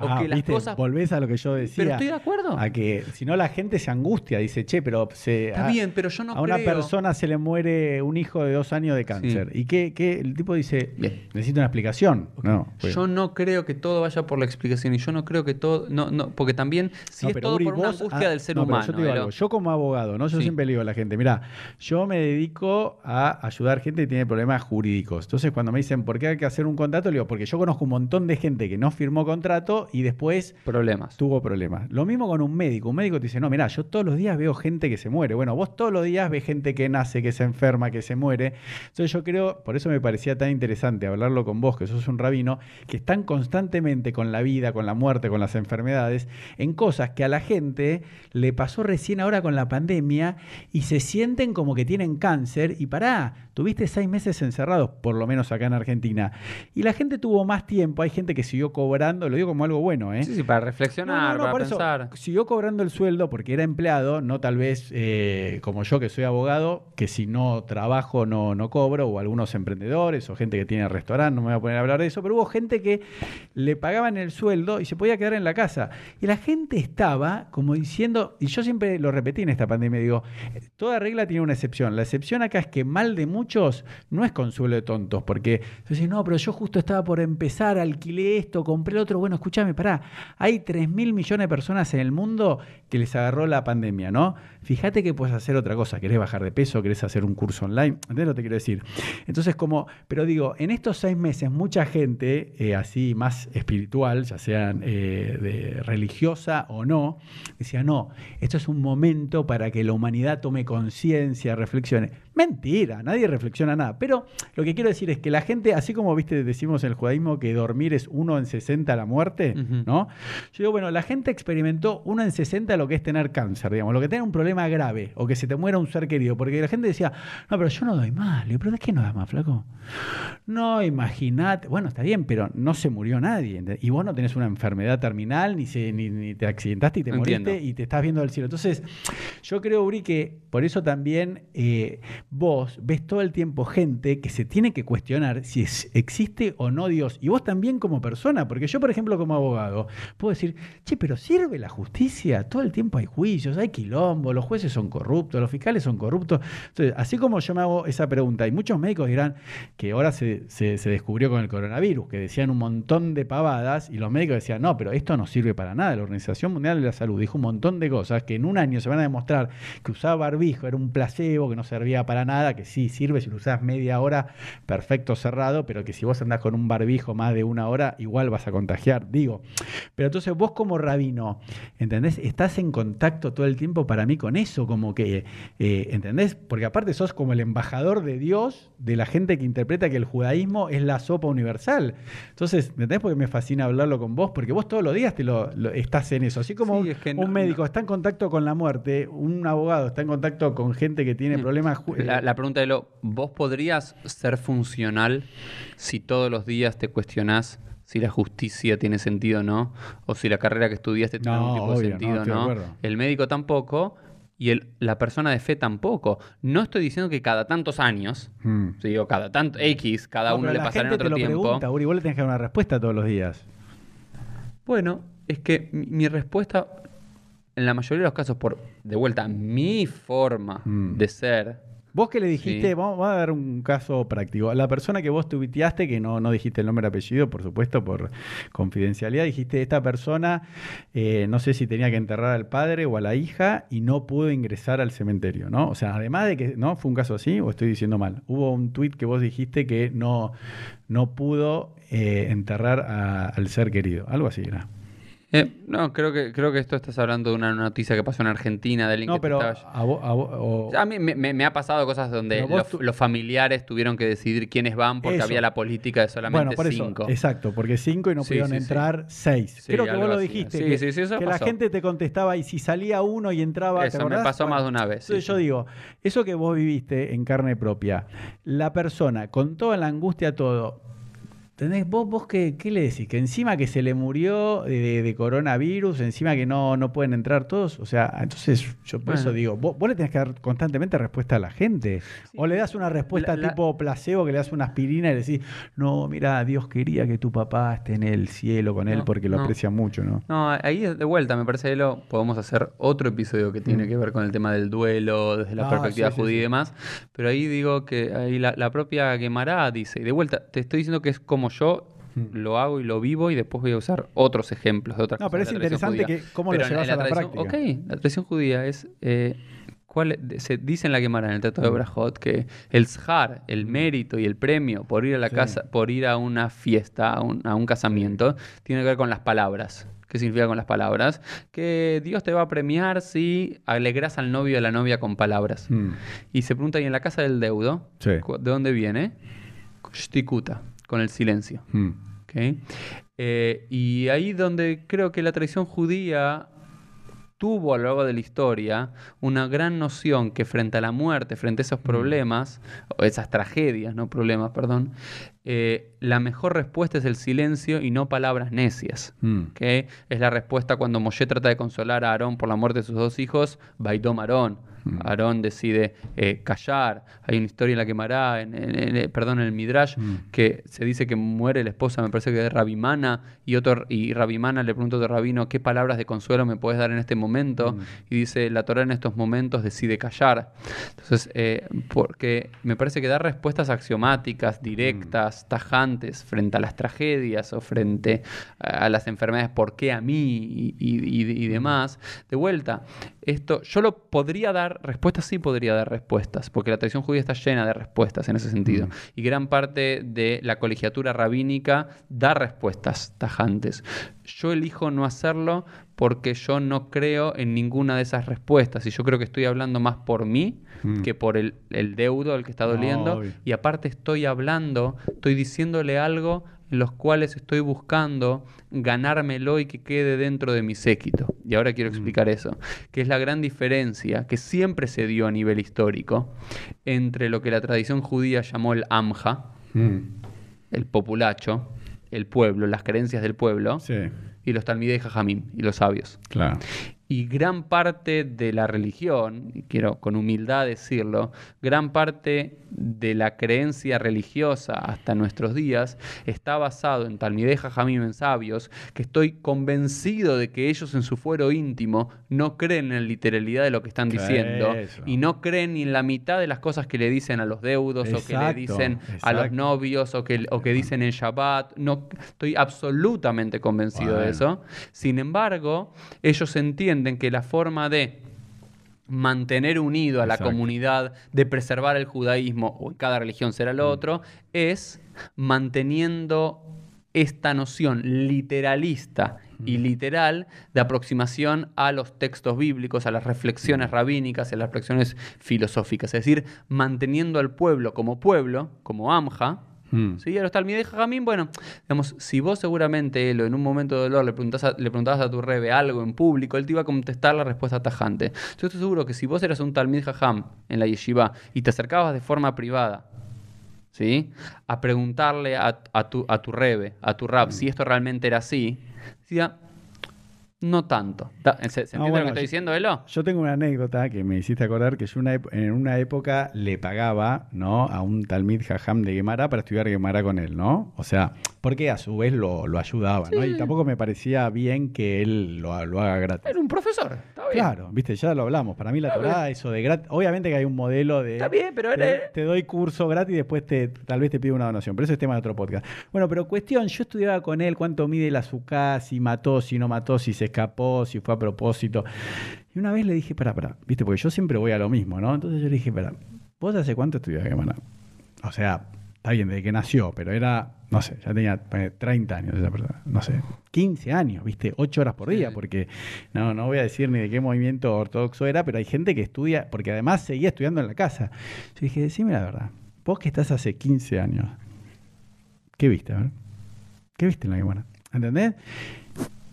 O Ah, que las ¿viste? cosas... Volvés a lo que yo decía. Pero estoy de acuerdo. A que si no la gente se angustia, dice, che, pero se, Está a, bien, pero yo no a una persona se le muere un hijo de dos años de cáncer. ¿Y qué, qué? El tipo dice, Bien. necesito una explicación. No, pues- Yo no creo que todo vaya por la explicación y yo no creo que todo... No, no, porque también si No, es todo Uri, por una angustia ah, del ser no, humano. Yo, te digo Elo. algo, yo como abogado, ¿no? Yo Sí. siempre le digo a la gente, mira, yo me dedico a ayudar gente que tiene problemas jurídicos. Entonces, cuando me dicen, ¿por qué hay que hacer un contrato? Le digo, porque yo conozco un montón de gente que no firmó contrato y después Problemas. tuvo problemas. Lo mismo con un médico. Un médico te dice, no, mira, yo todos los días veo gente que se muere. Bueno, vos todos los días ves gente que nace, que se enferma, que se muere. Entonces yo creo, por eso me parecía tan interesante hablarlo con vos, que sos un rabino, que están constantemente con la vida, con la muerte, con las enfermedades, en cosas que a la gente le pasó recién ahora con la pandemia y se sienten como que tienen cáncer y pará, tuviste seis meses encerrados, por lo menos acá en Argentina. Y la gente tuvo más tiempo, hay gente que siguió cobrando, lo digo como algo bueno, ¿eh? Sí, sí, para reflexionar, No, no, no, para pensar. eso siguió cobrando el sueldo porque era empleado, no tal vez eh, como yo que soy abogado, que si no trabajo no, no cobro, o algunos emprendedores o gente que tiene restaurante, no me voy a poner a hablar de eso, pero hubo gente que le pagaban el sueldo y se podía quedar en la casa. Y la gente estaba como diciendo, y yo siempre lo repetí en esta pandemia, digo, toda regla tiene una excepción. La excepción acá es que mal de muchos no es consuelo de tontos, porque decís, no, pero yo justo estaba por empezar, alquilé esto, compré el otro, bueno, escúchame, pará, hay 3 mil millones de personas en el mundo que les agarró la pandemia, ¿no? Fíjate que puedes hacer otra cosa, querés bajar de peso, querés hacer un curso online, ¿entendés lo que te quiero decir? Entonces, como, pero digo, en estos seis meses mucha gente, eh, así más espiritual, ya sean eh, de religiosa o no, decía, no, esto es un momento para que la humanidad tome conciencia, reflexione. Mentira, nadie reflexiona nada. Pero lo que quiero decir es que la gente, así como viste, decimos en el judaísmo que dormir es uno en 60 la muerte, ¿no? Yo digo, bueno, la gente experimentó uno en 60 lo que es tener cáncer, digamos, lo que tener un problema grave o que se te muera un ser querido. Porque la gente decía, no, pero yo no doy más. Le digo, ¿pero de qué no das más, flaco? No, imagínate. Bueno, está bien, pero no se murió nadie. Y vos no tenés una enfermedad terminal, ni, se, ni, te accidentaste y te moriste y te estás viendo del cielo. Entonces, yo creo, Uri, que por eso también. Eh, vos ves todo el tiempo gente que se tiene que cuestionar si existe o no Dios. Y vos también como persona, porque yo, por ejemplo, como abogado, puedo decir, che, pero ¿sirve la justicia? Todo el tiempo hay juicios, hay quilombo, los jueces son corruptos, los fiscales son corruptos. Entonces, así como yo me hago esa pregunta, y muchos médicos dirán que ahora se, se descubrió con el coronavirus, que decían un montón de pavadas, y los médicos decían, no, pero esto no sirve para nada. La Organización Mundial de la Salud dijo un montón de cosas que en un año se van a demostrar que usar barbijo era un placebo, que no servía para nada, que sí sirve si lo usás media hora, perfecto cerrado, pero que si vos andás con un barbijo más de una hora, igual vas a contagiar, digo. Pero entonces vos como rabino, ¿entendés? Estás en contacto todo el tiempo para mí con eso, como que, eh, ¿entendés? Porque aparte sos como el embajador de Dios, de la gente que interpreta que el judaísmo es la sopa universal. Entonces, ¿entendés? Porque me fascina hablarlo con vos, porque vos todos los días te lo, estás en eso. Así como un, médico está en contacto con la muerte, un abogado está en contacto con gente que tiene problemas. La, la pregunta de lo, ¿vos podrías ser funcional si todos los días te cuestionás si la justicia tiene sentido o no? O si la carrera que estudiaste tiene algún tipo de sentido o no. El médico tampoco. Y el, la persona de fe tampoco. No estoy diciendo que cada tantos años, hmm. o cada tanto X, cada uno le pasará en otro te lo tiempo. Pregunta, Uri, vos le tenés que dar una respuesta todos los días. Bueno, es que mi respuesta en la mayoría de los casos, por de vuelta, mi forma mm. de ser. Vos que le dijiste, vamos, a dar un caso práctico. La persona que vos tuiteaste, que no, no dijiste el nombre y apellido, por supuesto, por confidencialidad, dijiste, esta persona, eh, no sé si tenía que enterrar al padre o a la hija y no pudo ingresar al cementerio, ¿no? O sea, además de que, ¿no? ¿Fue un caso así o estoy diciendo mal? Hubo un tuit que vos dijiste que no, no pudo eh, enterrar al ser querido, algo así era. Eh, no, creo que, creo que esto estás hablando de una noticia que pasó en Argentina, de alguien no, pero a, mí me, ha pasado cosas donde los, familiares tuvieron que decidir quiénes van porque había la política de solamente cinco. exacto, porque cinco y no pudieron entrar seis. creo que vos lo dijiste. que, la gente te contestaba y si salía uno y entraba. Eso me pasó más de una vez. Entonces yo digo, eso que vos viviste en carne propia, la persona con toda la angustia, todo, ¿Tenés, vos, vos qué, le decís? Que encima que se le murió de, coronavirus, encima que no, no pueden entrar todos. O sea, entonces yo por eso digo, vos, le tenés que dar constantemente respuesta a la gente. O le das una respuesta tipo placebo, que le das una aspirina y le decís, no, mira, Dios quería que tu papá esté en el cielo con él porque lo aprecia mucho, ¿no? No, ahí de vuelta, me parece que lo podemos hacer otro episodio que tiene mm. que ver con el tema del duelo, desde la ah, perspectiva judía y demás. Pero ahí digo que ahí la, la propia Gemara dice, y de vuelta, te estoy diciendo que es como yo mm. lo hago y lo vivo y después voy a usar otros ejemplos de otras no, pero es interesante que cómo lo llevas a la, práctica. Ok, la tradición judía es... Eh, ¿cuál, se dice en la Gemara, en el Tratado de. Brajot, que el zhar, el mm. mérito y el premio por ir a la casa, por ir a una fiesta, a un, a un casamiento, tiene que ver con las palabras. ¿Qué significa con las palabras? Que Dios te va a premiar si alegras al novio o a la novia con palabras. Y se pregunta, ¿y en la casa del deudo? ¿De dónde viene? Shtikuta con el silencio. Hmm. Eh, y ahí donde creo que la tradición judía tuvo a lo largo de la historia una gran noción que frente a la muerte, frente a esos hmm. problemas, o esas tragedias, no problemas, perdón, eh, la mejor respuesta es el silencio y no palabras necias. Hmm. Es la respuesta cuando Moshe trata de consolar a Aarón por la muerte de sus dos hijos, Baidom Aarón. Mm. Aarón decide eh, callar. Hay una historia en la que Mará, en, perdón, en el Midrash, mm. que se dice que muere la esposa, me parece que de Rabimana, y, otro, y Rabimana le pregunta a Rabino, ¿qué palabras de consuelo me puedes dar en este momento? Mm. Y dice, la Torah en estos momentos decide callar. Entonces, eh, porque me parece que dar respuestas axiomáticas, directas, respuestas tajantes frente a las tragedias o frente a las enfermedades, ¿por qué a mí? y, y- demás. De vuelta, esto, yo lo podría dar respuestas, sí podría dar respuestas, porque la tradición judía está llena de respuestas en ese sentido. Y gran parte de la colegiatura rabínica da respuestas tajantes. Yo elijo no hacerlo porque yo no creo en ninguna de esas respuestas y yo creo que estoy hablando más por mí Mm. que por el, el deudo al que está doliendo Obvio. y aparte estoy hablando, estoy diciéndole algo en los cuales estoy buscando ganármelo y que quede dentro de mi séquito. Y ahora quiero explicar eso, que es la gran diferencia que siempre se dio a nivel histórico entre lo que la tradición judía llamó el amja, Mm. el populacho, el pueblo, las creencias del pueblo, Sí, y los talmidei jajamim, y los sabios. claro. Y gran parte de la religión, y quiero con humildad decirlo, gran parte de la creencia religiosa hasta nuestros días está basado en Talmidei Jajamim, en sabios, que estoy convencido de que ellos en su fuero íntimo no creen en la literalidad de lo que están diciendo Eso. y no creen ni en la mitad de las cosas que le dicen a los deudos o que le Exacto, dicen a los novios o que, o que dicen en Shabbat. No, estoy absolutamente convencido de eso. Sin embargo, ellos entienden que la forma de mantener unido a la Exacto. comunidad, de preservar el judaísmo, o en cada religión será Mm. lo otro, es manteniendo esta noción literalista Mm. y literal de aproximación a los textos bíblicos, a las Mm. reflexiones rabínicas, a las reflexiones filosóficas. Es decir, manteniendo al pueblo como pueblo, como Amja, Mm. Sí, a los Talmidei Jajamim, bueno, digamos, si vos seguramente, Elo, en un momento de dolor le, preguntás a- le preguntabas a tu rebe algo en público, él te iba a contestar la respuesta tajante. Yo estoy seguro que si vos eras un Talmid Jajam en la yeshiva y te acercabas de forma privada, ¿sí? A preguntarle a, a tu, a tu rebe, a tu rab, si esto realmente era así, decía, no tanto. ¿Se, se entiende bueno, lo que estoy yo- diciendo, Elo? Yo tengo una anécdota que me hiciste acordar que yo una en una época le pagaba ¿no? a un Talmid Jajam de Gemara para estudiar Gemara con él, ¿no? O sea, porque a su vez lo, lo ayudaba, ¿no? Y tampoco me parecía bien que él lo, lo haga gratis. Era un profesor, está bien. Claro, viste, ya lo hablamos. Para mí la Torah, eso de gratis. Obviamente que hay un modelo de. Está bien, pero te, era- te doy curso gratis y después te, tal vez te pido una donación. Pero eso es tema de otro podcast. Bueno, pero cuestión, yo estudiaba con él cuánto mide el azúcar, si mató, si no mató, si se escapó, si fue a propósito. Y una vez le dije, pará, pará, viste, porque yo siempre voy a lo mismo, ¿no? Entonces yo le dije, pará, ¿vos hace cuánto estudias Gemara? O sea, está bien, desde que nació, pero era, no sé, ya tenía eh, 30 años esa persona, no sé, 15 años, ¿viste? 8 horas por día, porque no, no voy a decir ni de qué movimiento ortodoxo era, pero hay gente que estudia, porque además seguía estudiando en la casa. Yo dije, decime la verdad, vos que estás hace 15 años, ¿qué viste? A ver? ¿Qué viste en la Gemara? ¿Entendés?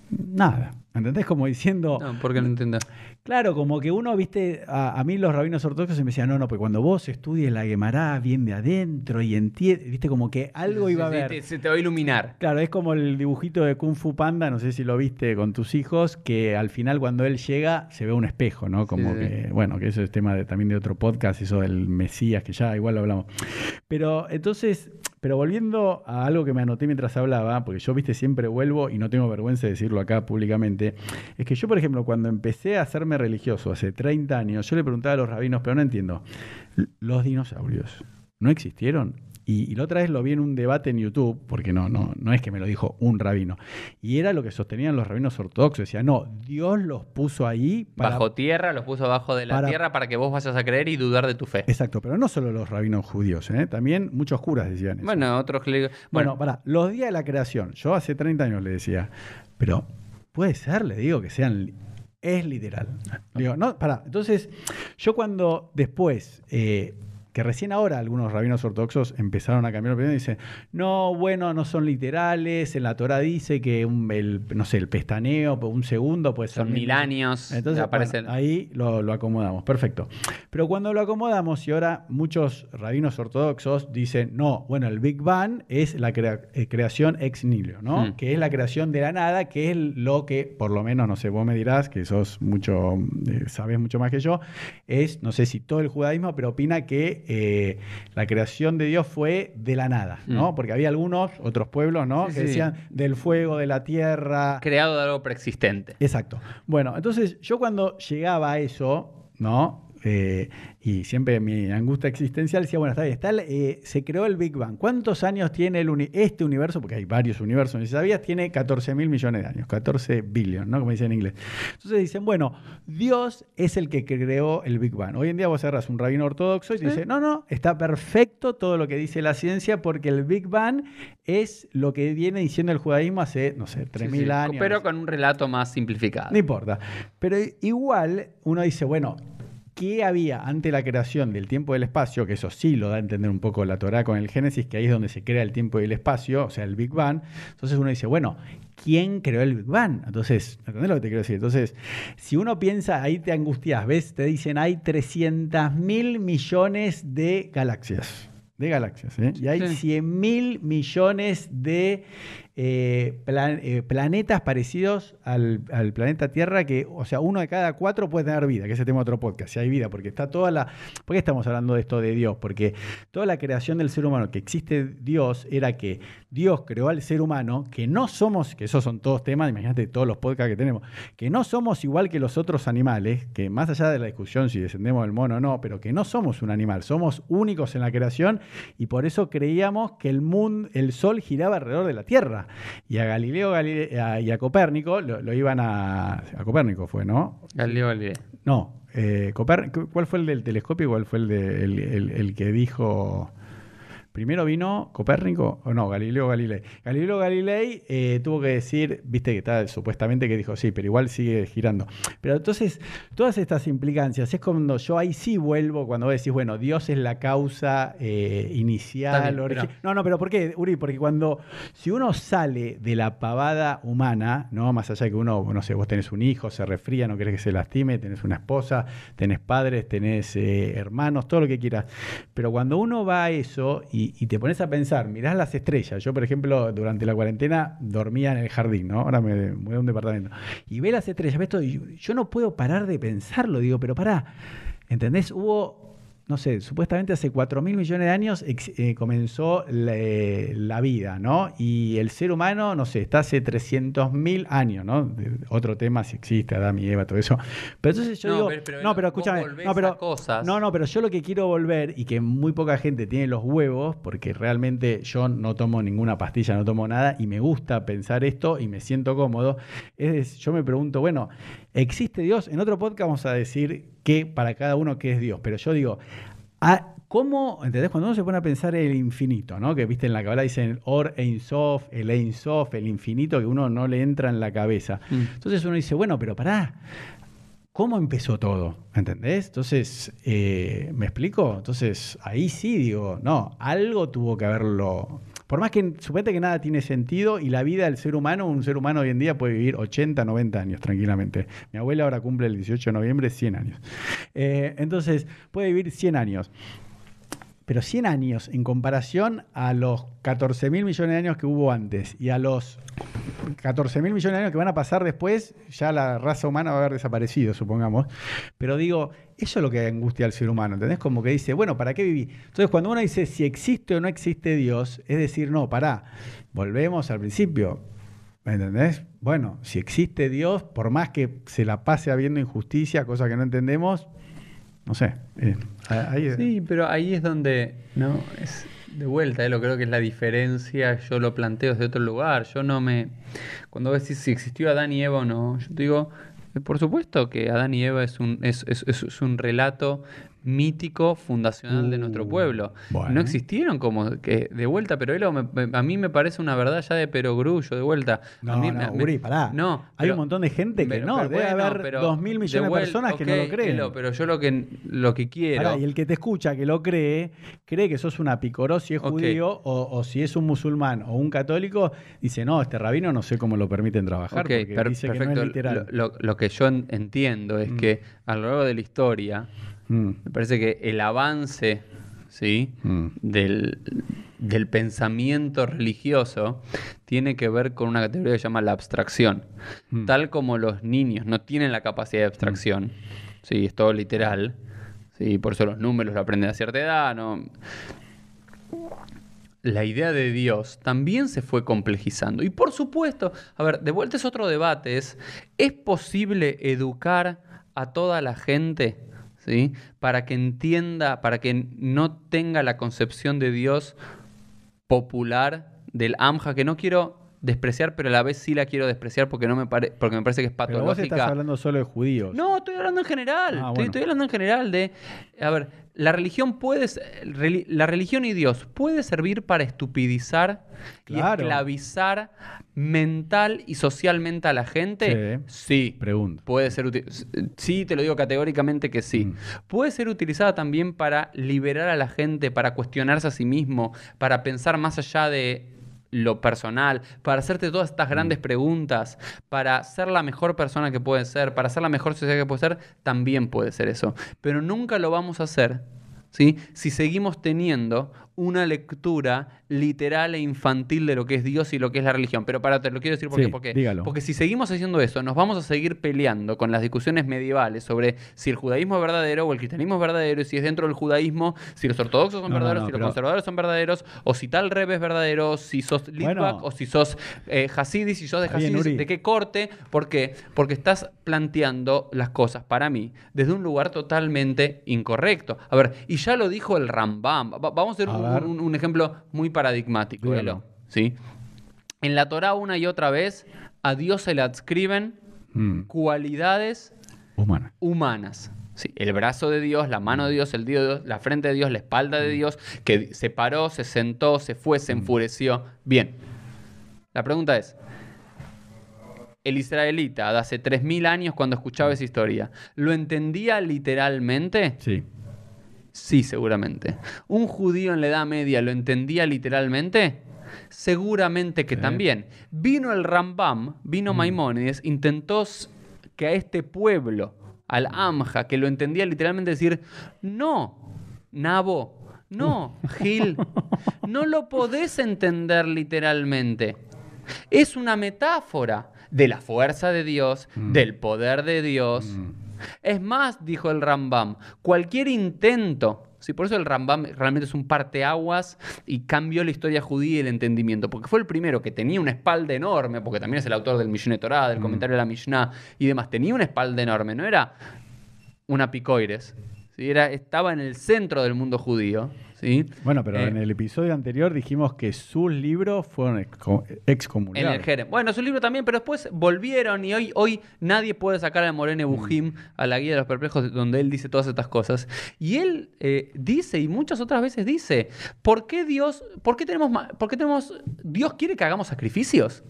Nada. ¿Entendés? Como diciendo, No, porque no entiendo. Claro, como que uno, viste, a, a mí los rabinos ortodoxos me decían, no, no, porque cuando vos estudies la Gemara bien de adentro y entiendes, viste, como que algo iba a te- se te va a iluminar. Claro, es como el dibujito de Kung Fu Panda, no sé si lo viste con tus hijos, que al final cuando él llega se ve un espejo, ¿no? Como Sí, sí. que, bueno, que eso es tema de, también de otro podcast, eso del Mesías, que ya igual lo hablamos. Pero entonces, pero volviendo a algo que me anoté mientras hablaba, porque yo, viste, siempre vuelvo y no tengo vergüenza de decirlo acá públicamente, es que yo, por ejemplo, cuando empecé a hacerme religioso hace 30 años, yo le preguntaba a los rabinos, pero no entiendo, ¿los dinosaurios no existieron? Y, y la otra vez lo vi en un debate en YouTube, porque no, no, no es que me lo dijo un rabino, y era lo que sostenían los rabinos ortodoxos, decían, no, Dios los puso ahí para... Bajo tierra, los puso abajo de la para- tierra para que vos vayas a creer y dudar de tu fe. Exacto, pero no solo los rabinos judíos, ¿eh? también muchos curas decían eso. Bueno, otros Bueno, Bueno, para los días de la creación, yo hace 30 años le decía, pero puede ser, le digo, que sean. Es literal. Le digo, no, para. Entonces, yo cuando después, eh, que recién ahora algunos rabinos ortodoxos empezaron a cambiar opinión y dicen, no, bueno, no son literales, en la Torah dice que un, el, no sé, el pestaneo, un segundo puede ser. son mil años. Entonces, aparecen. bueno, ahí lo, lo acomodamos, perfecto. Pero cuando lo acomodamos, y ahora muchos rabinos ortodoxos dicen, no, bueno, el Big Bang es la crea- eh, creación ex nihilo, ¿no? Mm. Que es la creación de la nada, que es lo que, por lo menos, no sé, vos me dirás, que sos mucho, eh, sabés mucho más que yo, es, no sé si todo el judaísmo, pero opina que eh, la creación de Dios fue de la nada, ¿no? Mm. Porque había algunos, otros pueblos, ¿no? Sí, que sí. decían del fuego, de la tierra, Creado de algo preexistente. Exacto. Bueno, entonces yo cuando llegaba a eso, ¿no? Eh, y siempre mi angustia existencial decía, bueno, está bien, está, eh, se creó el Big Bang. ¿Cuántos años tiene el este universo? Porque hay varios universos, si sabías, tiene 14 mil millones de años, 14 billion, ¿no? Como dicen en inglés. Entonces dicen, bueno, Dios es el que creó el Big Bang. Hoy en día vos cerras un rabino ortodoxo y te dice, no, no, está perfecto todo lo que dice la ciencia porque el Big Bang es lo que viene diciendo el judaísmo hace, no sé, 3.000 mil años. Pero con un relato más simplificado. No importa. Pero igual uno dice, bueno, ¿Qué había ante la creación del tiempo y del espacio? Que eso sí lo da a entender un poco la Torah con el Génesis, que ahí es donde se crea el tiempo y el espacio, o sea, el Big Bang. Entonces uno dice, bueno, ¿quién creó el Big Bang? Entonces, ¿entendés lo que te quiero decir? Entonces, si uno piensa, ahí te angustias, ¿ves? Te dicen, hay 300 mil millones de galaxias. De galaxias, ¿eh? Y hay 100 mil millones de eh, eh, planetas parecidos al, planeta Tierra, que, o sea, uno de cada cuatro puede tener vida, que ese tema otro podcast, si hay vida, porque está toda la... ¿Por qué estamos hablando de esto de Dios? Porque toda la creación del ser humano, que existe Dios, era que Dios creó al ser humano, que no somos, que esos son todos temas, imagínate todos los podcasts que tenemos, que no somos igual que los otros animales, que más allá de la discusión si descendemos del mono o no, pero que no somos un animal, somos únicos en la creación y por eso creíamos que el mundo, el sol giraba alrededor de la Tierra. Y a Galileo y a Copérnico lo, iban a. A Copérnico fue, ¿no? Galileo Galilei. No. Eh, ¿Cuál fue el del telescopio y cuál fue el, de, el que dijo. Primero vino Copérnico, o no, Galileo Galilei. Galileo Galilei eh, tuvo que decir, viste que está supuestamente que dijo, sí, pero igual sigue girando. Pero entonces, todas estas implicancias, es cuando yo ahí sí vuelvo, cuando vos decís, bueno, Dios es la causa eh, inicial, No, no, pero ¿por qué, Uri? Porque cuando, si uno sale de la pavada humana, ¿no? Más allá de que uno, no sé, vos tenés un hijo, se resfría, no querés que se lastime, tenés una esposa, tenés padres, tenés eh, hermanos, todo lo que quieras. Pero cuando uno va a eso y y, te pones a pensar, mirás las estrellas. Yo, por ejemplo, durante la cuarentena dormía en el jardín, ¿no? Ahora me voy a un departamento. Y ve las estrellas, ves todo, y yo no puedo parar de pensarlo, digo, pero pará, ¿entendés? Hubo no sé, supuestamente hace 4 mil millones de años eh, comenzó la, vida, ¿no? Y el ser humano, no sé, está hace 300 mil años, ¿no? otro tema si existe Adán y Eva, todo eso. Pero entonces yo digo, no, pero escúchame, no, pero, no, no, pero yo lo que quiero volver y que muy poca gente tiene los huevos, porque realmente yo no tomo ninguna pastilla, no tomo nada y me gusta pensar esto y me siento cómodo, es, yo me pregunto, bueno, ¿existe Dios? En otro podcast vamos a decir que para cada uno qué es Dios. Pero yo digo, ah, ¿cómo, entendés? Cuando uno se pone a pensar en el infinito, ¿no? Que viste en la cabala dicen el Or Ein Sof, el Ein Sof, el infinito, que uno no le entra en la cabeza. Mm. Entonces uno dice, bueno, pero pará, ¿cómo empezó todo? ¿Entendés? Entonces, eh, ¿me explico? Entonces, ahí sí digo, no, algo tuvo que haberlo por más que suponete que nada tiene sentido y la vida del ser humano, un ser humano hoy en día puede vivir 80, 90 años tranquilamente. Mi abuela ahora cumple el 18 de noviembre 100 años. Eh, entonces, puede vivir 100 años pero 100 años en comparación a los 14 mil millones de años que hubo antes y a los 14 mil millones de años que van a pasar después, ya la raza humana va a haber desaparecido, supongamos. Pero digo, eso es lo que angustia al ser humano, ¿entendés? Como que dice, bueno, ¿para qué viví? Entonces, cuando uno dice si existe o no existe Dios, es decir, no, pará, volvemos al principio. ¿Me entendés? Bueno, si existe Dios, por más que se la pase habiendo injusticia, cosa que no entendemos, no sé. Eh, sí, pero ahí es donde, ¿no? Es de vuelta, eh, lo creo que es la diferencia, yo lo planteo desde otro lugar, yo no me... Cuando decís si existió Adán y Eva o no, yo te digo, por supuesto que Adán y Eva es un, es, es, es un relato mítico fundacional de nuestro uh, pueblo. No existieron como que de vuelta, pero a mí me parece una verdad ya de perogrullo, de vuelta. No, a mí, no, Uri, pará. No, Hay un montón de gente que no, debe haber dos mil millones de, personas que no lo creen. pero yo lo que, lo que quiero... y el que te escucha, que lo cree, cree que sos una picoró si es judío o, si es un musulmán o un católico, dice, no, este rabino no sé cómo lo permiten trabajar porque dice que no es literal. Lo, que yo entiendo es mm. que a lo largo de la historia Mm. Me parece que el avance ¿sí? Mm. Del, pensamiento religioso tiene que ver con una categoría que se llama la abstracción. Mm. Tal como los niños no tienen la capacidad de abstracción, ¿sí? es todo literal, ¿sí? por eso los números lo aprenden a cierta edad. ¿no? La idea de Dios también se fue complejizando. Y por supuesto, a ver, de vuelta es otro debate, es, ¿es posible educar a toda la gente? ¿Sí? Para que entienda, para que no tenga la concepción de Dios popular del Amja, que no quiero despreciar, pero a la vez sí la quiero despreciar porque no me pare- porque me parece que es Pero vos patológica. estás hablando solo de judíos. No, estoy hablando en general. Ah, estoy, bueno. estoy hablando en general de. A ver, la religión puede. La religión y Dios puede servir para estupidizar Claro. y esclavizar mental y socialmente a la gente. Sí. Pregunto. Puede ser útil. Sí, te lo digo categóricamente que sí. Mm. Puede ser utilizada también para liberar a la gente, para cuestionarse a sí mismo, para pensar más allá de lo personal, para hacerte todas estas grandes preguntas, para ser la mejor persona que puede ser, para ser la mejor sociedad que puede ser, también puede ser eso. Pero nunca lo vamos a hacer ¿sí? si seguimos teniendo una lectura literal e infantil de lo que es Dios y lo que es la religión. Pero para, te lo quiero decir porque, Sí, porque, dígalo. porque si seguimos haciendo eso, nos vamos a seguir peleando con las discusiones medievales sobre si el judaísmo es verdadero o el cristianismo es verdadero, y si es dentro del judaísmo, si los ortodoxos son No, verdaderos, no, si los conservadores son verdaderos, o si tal rebe es verdadero, si sos Litvak Bueno. o si sos eh, Hasidis, si sos de bien, Hasidis, de qué corte, ¿por qué? Porque estás planteando las cosas para mí desde un lugar totalmente incorrecto. A ver, y ya lo dijo el Rambam. Va- vamos a hacer un, un- un ejemplo muy paradigmático, Dígalo. ¿sí? En la Torá una y otra vez a Dios se le adscriben Mm. cualidades Humana. humanas. Sí, el brazo de Dios, la mano de Dios, el Dios de Dios, la frente de Dios, la espalda de Dios, que se paró, se sentó, se fue, se enfureció. Bien. La pregunta es, el israelita de hace 3.000 años cuando escuchaba esa historia, ¿lo entendía literalmente? Sí. Sí, seguramente. ¿Un judío en la Edad Media lo entendía literalmente? Seguramente que Sí. también. Vino el Rambam, vino Maimónides, intentó que a este pueblo, al Amja, que lo entendía literalmente, decir, no, Nabo, no, <laughs> Gil, no lo podés entender literalmente. Es una metáfora de la fuerza de Dios, Mm. del poder de Dios. Mm. Es más, dijo el Rambam, cualquier intento, sí, por eso el Rambam realmente es un parteaguas y cambió la historia judía y el entendimiento, porque fue el primero que tenía una espalda enorme, porque también es el autor del Mishneh Torah, del Mm. comentario de la Mishnah y demás, tenía una espalda enorme, no era una picoires, ¿sí? era, estaba en el centro del mundo judío. ¿Sí? Bueno, pero Eh, en el episodio anterior dijimos que sus libros fueron exco- En excomulgados. el Jerem. Bueno, su libro también, pero después volvieron y hoy, hoy nadie puede sacar a Morene Bujim a la guía de los perplejos, donde él dice todas estas cosas. Y él eh, dice, y muchas otras veces dice, ¿por qué Dios, por qué tenemos, por qué tenemos, Dios quiere que hagamos sacrificios?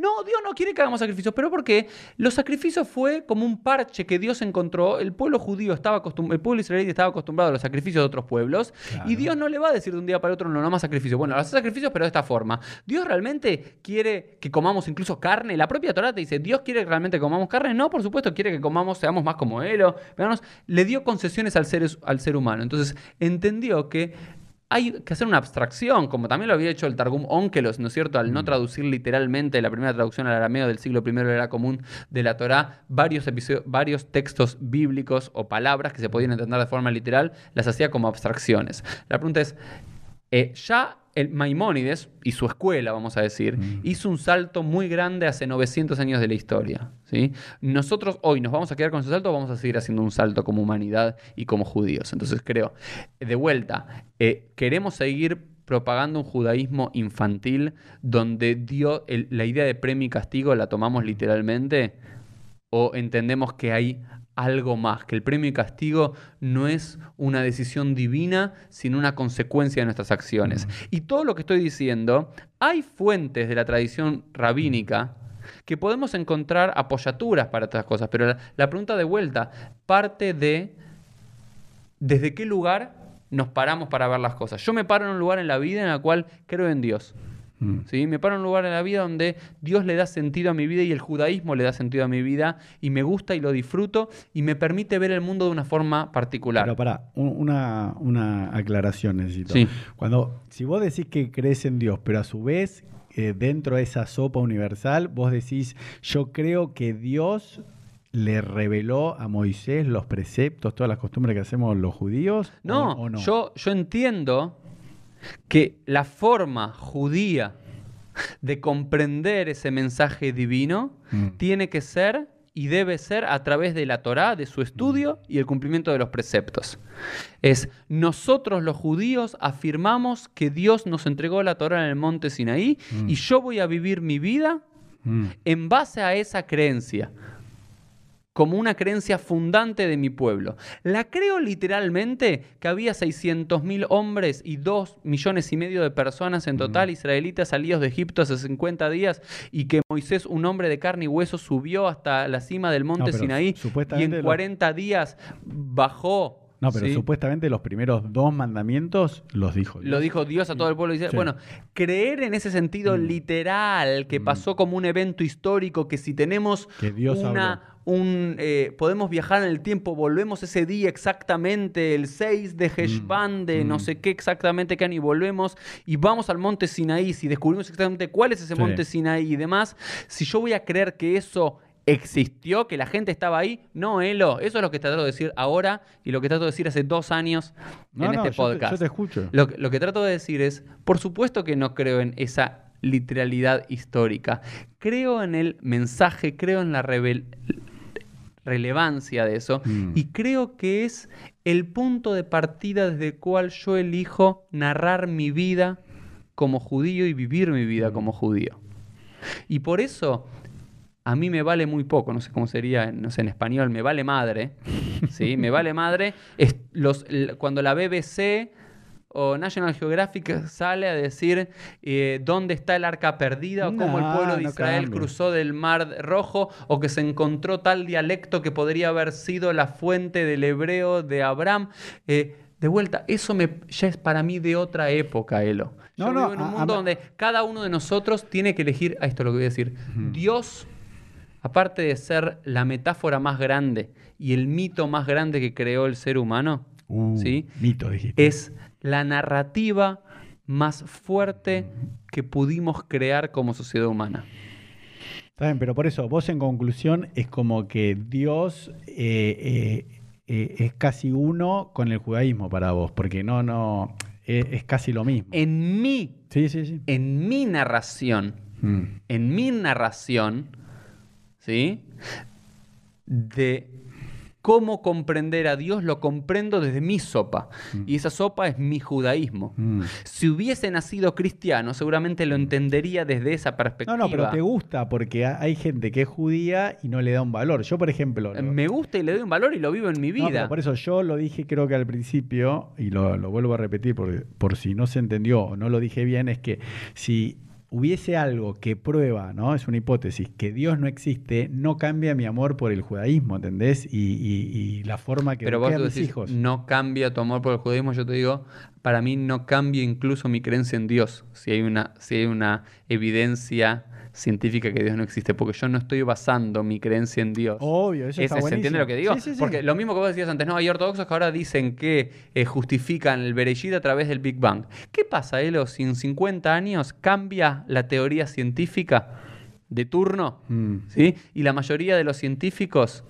No, Dios no quiere que hagamos sacrificios, pero porque los sacrificios fue como un parche que Dios encontró. El pueblo judío estaba acostumbrado, el pueblo israelí estaba acostumbrado a los sacrificios de otros pueblos. Claro. Y Dios no le va a decir de un día para otro, no, no más sacrificios. Bueno, hacer sacrificios, pero de esta forma. Dios realmente quiere que comamos incluso carne. La propia Torah te dice, ¿Dios quiere que realmente comamos carne? No, por supuesto, quiere que comamos, seamos más como Él. o- le dio concesiones al ser, al ser humano. Entonces, entendió que hay que hacer una abstracción, como también lo había hecho el Targum Onkelos, ¿no es cierto? Al no traducir literalmente la primera traducción al arameo del siglo I era común de la Torá, varios, varios textos bíblicos o palabras que se podían entender de forma literal, las hacía como abstracciones. La pregunta es, eh, ya el Maimónides y su escuela, vamos a decir, Mm. hizo un salto muy grande hace 900 años de la historia. ¿sí? Nosotros hoy nos vamos a quedar con ese salto o vamos a seguir haciendo un salto como humanidad y como judíos. Entonces creo, de vuelta, eh, queremos seguir propagando un judaísmo infantil donde dio el- la idea de premio y castigo la tomamos literalmente o entendemos que hay algo más, que el premio y castigo no es una decisión divina, sino una consecuencia de nuestras acciones. Y todo lo que estoy diciendo, hay fuentes de la tradición rabínica que podemos encontrar apoyaturas para estas cosas, pero la, la pregunta de vuelta parte de desde qué lugar nos paramos para ver las cosas. Yo me paro en un lugar en la vida en el cual creo en Dios. Mm. ¿sí? Me paro en un lugar en la vida donde Dios le da sentido a mi vida y el judaísmo le da sentido a mi vida y me gusta y lo disfruto y me permite ver el mundo de una forma particular. Pero pará, un- una, una aclaración necesito. Sí. Cuando, si vos decís que crees en Dios, pero a su vez, eh, dentro de esa sopa universal, vos decís, yo creo que Dios le reveló a Moisés los preceptos, todas las costumbres que hacemos los judíos. no, o- o no? Yo, yo entiendo que la forma judía de comprender ese mensaje divino Mm. tiene que ser y debe ser a través de la Torá, de su estudio y el cumplimiento de los preceptos. Es nosotros los judíos afirmamos que Dios nos entregó la Torá en el monte Sinaí y yo voy a vivir mi vida Mm. en base a esa creencia, como una creencia fundante de mi pueblo. La creo literalmente que había 600.000 hombres y 2 millones y medio de personas en total israelitas salidos de Egipto hace 50 días y que Moisés, un hombre de carne y hueso, subió hasta la cima del monte No, Sinaí y en lo- 40 días bajó. No, pero ¿sí? supuestamente los primeros dos mandamientos los dijo. Lo dijo Dios a todo el pueblo. Sí. Bueno, creer en ese sentido Mm. literal, que pasó como un evento histórico, que si tenemos Que Dios una, un, eh, podemos viajar en el tiempo, volvemos ese día exactamente, el 6 de Heshvan, de no mm. sé qué exactamente qué año, y volvemos y vamos al monte Sinaí, si descubrimos exactamente cuál es ese Sí. monte Sinaí y demás, si yo voy a creer que eso existió, que la gente estaba ahí, no, Elo, eso es lo que trato de decir ahora y lo que trato de decir hace dos años No, en no, este yo te- podcast. yo te escucho. Lo, que- lo que trato de decir es, por supuesto que no creo en esa literalidad histórica. Creo en el mensaje, creo en la relevancia de eso Mm. y creo que es el punto de partida desde el cual yo elijo narrar mi vida como judío y vivir mi vida como judío. Y por eso a mí me vale muy poco, no sé cómo sería, en- no sé, en español, me vale madre, <laughs> ¿sí? Me vale madre es los, l- cuando la BBC o National Geographic sale a decir eh, dónde está el arca perdida o cómo el pueblo de no Israel cambia. cruzó del Mar Rojo o que se encontró tal dialecto que podría haber sido la fuente del hebreo de Abraham. Eh, de vuelta, eso me, ya es para mí de otra época, Elo. Yo No, no, vivo en un mundo a- donde cada uno de nosotros tiene que elegir, a esto es lo que voy a decir, Dios, aparte de ser la metáfora más grande y el mito más grande que creó el ser humano, Uh, ¿sí? Mito, dijiste. es la narrativa más fuerte que pudimos crear como sociedad humana. Está bien, pero por eso, vos en conclusión es como que Dios eh, eh, eh, es casi uno con el judaísmo para vos, porque no, no, es, casi lo mismo. En mi, Sí, sí, sí. en mi narración, Mm. en mi narración, ¿sí? De cómo comprender a Dios, lo comprendo desde mi sopa. Y esa sopa es mi judaísmo. Mm. Si hubiese nacido cristiano, seguramente lo entendería desde esa perspectiva. No, no, pero te gusta porque ha- hay gente que es judía y no le da un valor. Yo, por ejemplo, lo- Me gusta y le doy un valor y lo vivo en mi No, vida. pero por eso yo lo dije creo que al principio, y lo, lo vuelvo a repetir por, por si no se entendió o no lo dije bien, es que si hubiese algo que prueba, ¿no? Es una hipótesis, que Dios no existe, no cambia mi amor por el judaísmo, ¿entendés? Y, y- y la forma que Pero vos a mis decís, hijos. no cambia tu amor por el judaísmo, yo te digo, para mí no cambia incluso mi creencia en Dios, si hay una, si hay una evidencia científica que Dios no existe, porque yo no estoy basando mi creencia en Dios. Obvio, eso está Ese- ¿Se entiende lo que digo? Sí, sí, sí. Porque lo mismo que vos decías antes, no, hay ortodoxos que ahora dicen que eh, justifican el Bereshit a través del Big Bang. ¿Qué pasa, Elo, si en 50 años cambia la teoría científica de turno? Mm. ¿sí? Y la mayoría de los científicos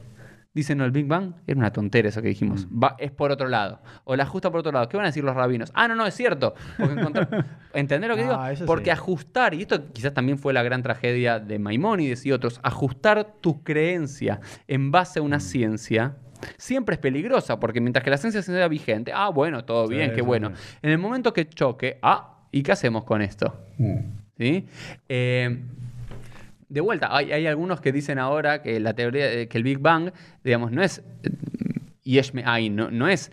dicen, no, el Big Bang era una tontera eso que dijimos. Mm. Va, es por otro lado. O la ajusta por otro lado. ¿Qué van a decir los rabinos? Ah, no, no, es cierto. Porque <laughs> ¿Entendés lo que Ah, digo? Porque sí. ajustar, y esto quizás también fue la gran tragedia de Maimónides y otros, ajustar tu creencia en base a Mm. una ciencia siempre es peligrosa, porque mientras que la ciencia sea vigente, ah, bueno, todo Sí, bien, qué bueno. En el momento que choque, ah, ¿y qué hacemos con esto? ¿Sí? Eh, de vuelta, hay, hay algunos que dicen ahora que la teoría, de- que el Big Bang, digamos, no es eh, Yesh Me'ain, no, no es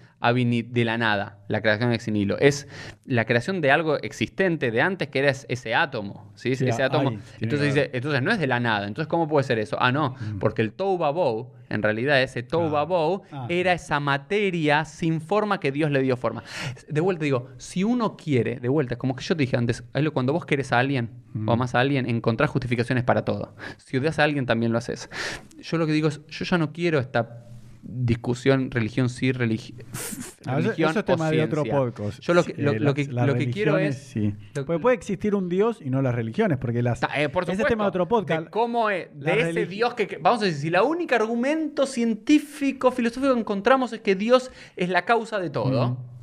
de la nada, la creación ex nihilo, es la creación de algo existente de antes que era es- ese átomo, ¿sí? Ese átomo. Entonces dice, entonces no es de la nada, entonces ¿cómo puede ser eso? Ah, no, porque el Babou, en realidad ese Ah. Babou Ah. era esa materia sin forma que Dios le dio forma. De vuelta digo, si uno quiere, de vuelta, como que yo te dije antes, cuando vos querés a alguien o amás a alguien, encontrás justificaciones para todo. Si odias a alguien, también lo haces. Yo lo que digo es, yo ya no quiero esta discusión religión sí, religi- Ah, religión eso es o tema de otro podcast. Yo lo que, lo, eh, lo que, las lo que quiero es... sí. Porque puede existir un Dios y no las religiones, porque las. Ta- eh, por ese tema de otro podcast. De cómo es, La de ese Dios que, Vamos a decir, si el único argumento científico, filosófico que encontramos es que Dios es la causa de todo. Mm.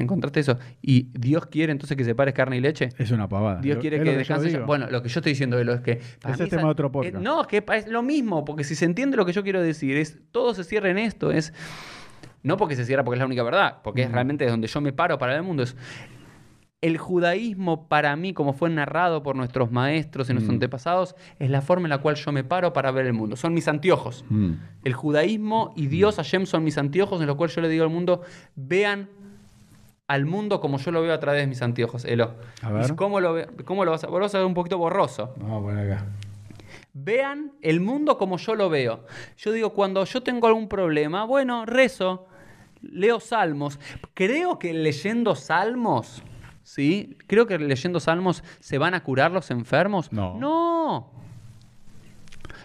¿Encontraste eso? ¿Y Dios quiere entonces que separes carne y leche? Es una pavada. Dios Lo- quiere que lo yo descanses. Bueno, lo que yo estoy diciendo Elo, es que. para Ese mí es tema de otro eh, podcast. no, es que es lo mismo, porque si se entiende lo que yo quiero decir, es todo se cierra en esto. Es. No porque se cierra porque es la única verdad, porque es realmente donde yo me paro para el mundo. Es, el judaísmo para mí, como fue narrado por nuestros maestros y nuestros Mm. antepasados, es la forma en la cual yo me paro para ver el mundo. Son mis anteojos. Mm. El judaísmo y Dios, Hashem, son mis anteojos en los cuales yo le digo al mundo, vean al mundo como yo lo veo a través de mis anteojos. Elo. A ver. ¿Y ¿Cómo lo, ve- cómo lo vas a vos lo vas a ver un poquito borroso? Vamos a poner acá. Vean el mundo como yo lo veo. Yo digo, cuando yo tengo algún problema, bueno, rezo, leo salmos. Creo que leyendo salmos, ¿sí? Creo que leyendo salmos se van a curar los enfermos. No. No.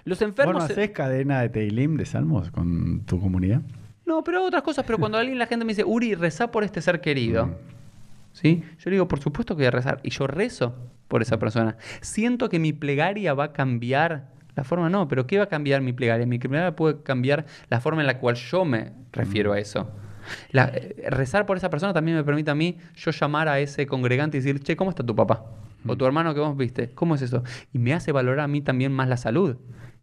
Los ¿Vos enfermos... no se- haces cadena de Teilim de salmos con tu comunidad? No, pero otras cosas. Pero cuando alguien, la gente me dice, Uri, rezá por este ser querido. Mm. ¿Sí? Yo le digo, por supuesto que voy a rezar. Y yo rezo por esa persona. Siento que mi plegaria va a cambiar. La forma no, pero ¿qué va a cambiar mi plegaria? Mi plegaria puede cambiar la forma en la cual yo me refiero a eso. La- eh, rezar por esa persona también me permite a mí yo llamar a ese congregante y decir, che, ¿cómo está tu papá? O tu hermano que vos viste, ¿cómo es eso? Y me hace valorar a mí también más la salud.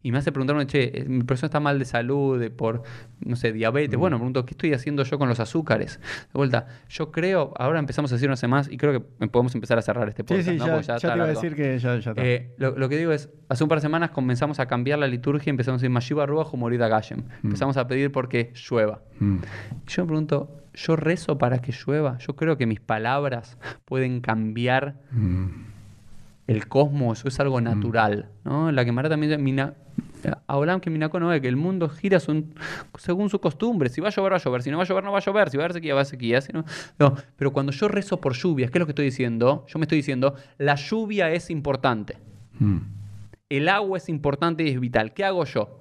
Y me hace preguntarme, che, eh, mi persona está mal de salud, de por, no sé, diabetes. Bueno, me pregunto, ¿qué estoy haciendo yo con los azúcares? De vuelta, yo creo, ahora empezamos a decir una semana más y creo que podemos empezar a cerrar este Sí, podcast. sí, ¿no? ya, ya te iba a decir que ya, ya está. Eh, lo, lo que digo es, hace un par de semanas comenzamos a cambiar la liturgia y empezamos a decir Mashiva Ruach Morida Gashem. Empezamos a pedir porque llueva. Mm. Yo me pregunto, ¿yo rezo para que llueva? Yo creo que mis palabras pueden cambiar Mm. El cosmos, eso es algo natural. ¿no? La Gemara también "Mina- Aulam que Minako no ve, que el mundo gira son- según su costumbre. Si va a llover, va a llover. Si no va a llover, no va a llover. Si va a haber sequía, va a haber sequía. Si no, no. Pero cuando yo rezo por lluvias, ¿qué es lo que estoy diciendo? Yo me estoy diciendo, la lluvia es importante. Mm. El agua es importante y es vital. ¿Qué hago yo?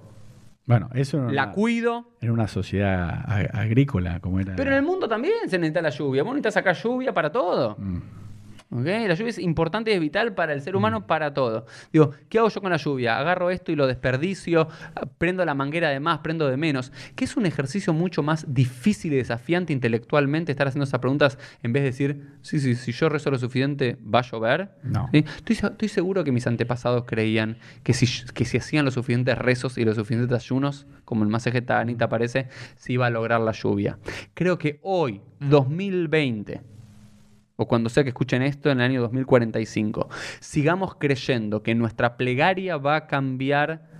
Bueno, eso era La una, cuido. era una sociedad ag- agrícola, como era. Pero en el mundo también se necesita la lluvia. Vos necesitas sacar lluvia para todo. Mm. La lluvia es importante y es vital para el ser humano, para todo. Digo, ¿qué hago yo con la lluvia? Agarro esto y lo desperdicio, prendo la manguera de más, prendo de menos. Que es un ejercicio mucho más difícil y desafiante intelectualmente estar haciendo esas preguntas en vez de decir, sí, sí, si yo rezo lo suficiente, ¿va a llover? No. ¿Sí? Estoy, se- estoy seguro que mis antepasados creían que si, que si hacían los suficientes rezos y los suficientes ayunos, como el Masejeta Anita parece, se iba a lograr la lluvia. Creo que hoy, 2020, o cuando sea que escuchen esto en el año 2045, sigamos creyendo que nuestra plegaria va a cambiar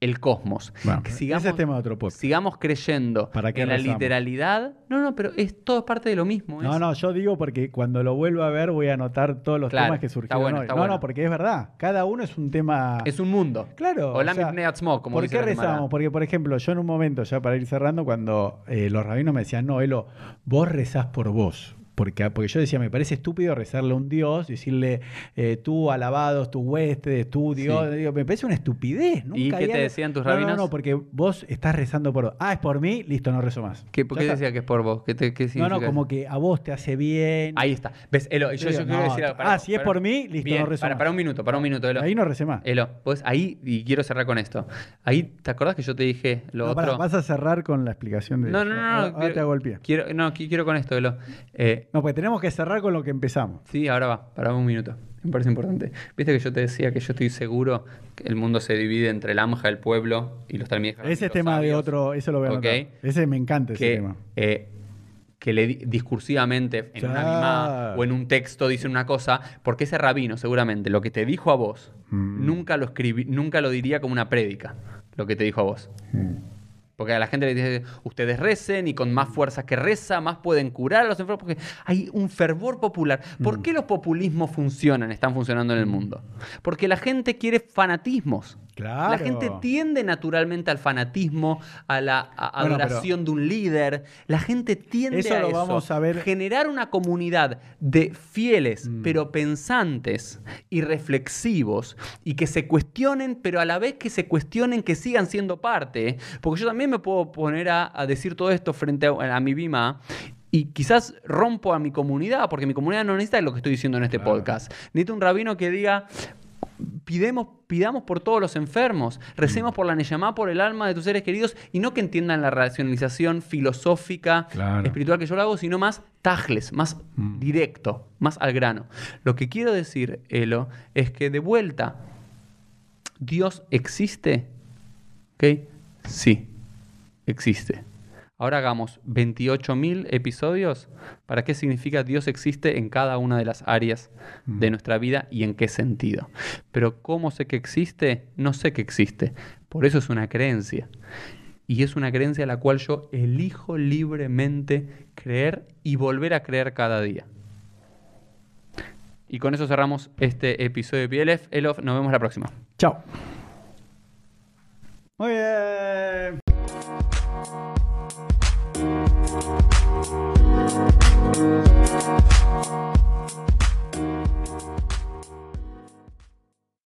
el cosmos. Bueno, que ese sigamos, tema de otro podcast. sigamos creyendo ¿Para en la literalidad. No, no, pero es todo parte de lo mismo. No, es- no, yo digo porque cuando lo vuelva a ver voy a anotar todos los Claro, temas que está surgieron bueno, hoy. está no, bueno. no, porque es verdad. Cada uno es un tema. Es un mundo. Claro. Olam o sea, Ibnei Atzmo, como ¿Por dice qué la rezamos? Porque, por ejemplo, yo en un momento, ya para ir cerrando, cuando eh, los rabinos me decían, no, Elo, vos rezás por vos. Porque, porque yo decía, me parece estúpido rezarle a un Dios, decirle, eh, tú alabados, tus huéspedes, tú Dios. Sí. Digo, me parece una estupidez. Nunca ¿Y qué te decían tus No, no, rabinos? No, porque vos estás rezando por vos. Ah, es por mí, listo, no rezo más. ¿Qué, ¿Por qué decía que es por vos? ¿Qué, te, qué No, significa no, como que a vos te hace bien. Ahí está. ¿Ves? Elo, yo, yo quiero no, decir algo. ah, Pará, si es por mí, listo, Bien, no rezo para, más. para un minuto, para un minuto, Elo. Ahí no recé más. Elo, vos ahí, y quiero cerrar con esto. Ahí, ¿te acordás que yo te dije lo No, otro? vas a cerrar con la explicación de No, no, no, no. Ahora, ahora quiero- te hago el pie. Quiero, no, qui- quiero con esto, Elo. Eh, No, pues tenemos que cerrar con lo que empezamos. sí, ahora va, para un minuto. Me parece importante. Viste que yo te decía que yo estoy seguro que el mundo se divide entre el Amja, el pueblo, y los talmíes. Ese es tema de otro, eso lo voy a Ok. anotar. Ese me encanta ese que, tema. eh, que le di- discursivamente en una Claro. mimá o en un texto dicen una cosa, porque ese rabino seguramente lo que te dijo a vos Mm. nunca lo escribí, nunca lo diría como una prédica, lo que te dijo a vos. Porque a la gente le dice, ustedes recen y con más fuerza que reza, más pueden curar a los enfermos, porque hay un fervor popular. ¿Por qué los populismos funcionan, están funcionando en el mundo? Porque la gente quiere fanatismos. Claro. La gente tiende naturalmente al fanatismo, a la a- Bueno, pero- adoración de un líder. La gente tiende Eso a lo eso. vamos a ver. Generar una comunidad de fieles, Mm. pero pensantes y reflexivos y que se cuestionen, pero a la vez que se cuestionen que sigan siendo parte. Porque yo también me puedo poner a, a decir todo esto frente a, a mi Bima. Y quizás rompo a mi comunidad, porque mi comunidad no necesita lo que estoy diciendo en este Claro. podcast. Necesito un rabino que diga, pidemos, pidamos por todos los enfermos, recemos por la Neyamá, por el alma de tus seres queridos, y no que entiendan la racionalización filosófica, Claro. espiritual que yo lo hago, sino más tajles, más Mm. directo, más al grano. Lo que quiero decir, Elo, es que de vuelta, ¿Dios existe? ¿Ok? Sí, existe. Ahora hagamos 28.000 episodios para qué significa Dios existe en cada una de las áreas de nuestra vida y en qué sentido. Pero cómo sé que existe, no sé que existe. Por eso es una creencia. Y es una creencia a la cual yo elijo libremente creer y volver a creer cada día. Y con eso cerramos este episodio de PLF. Elof, nos vemos la próxima. Chao. Muy bien.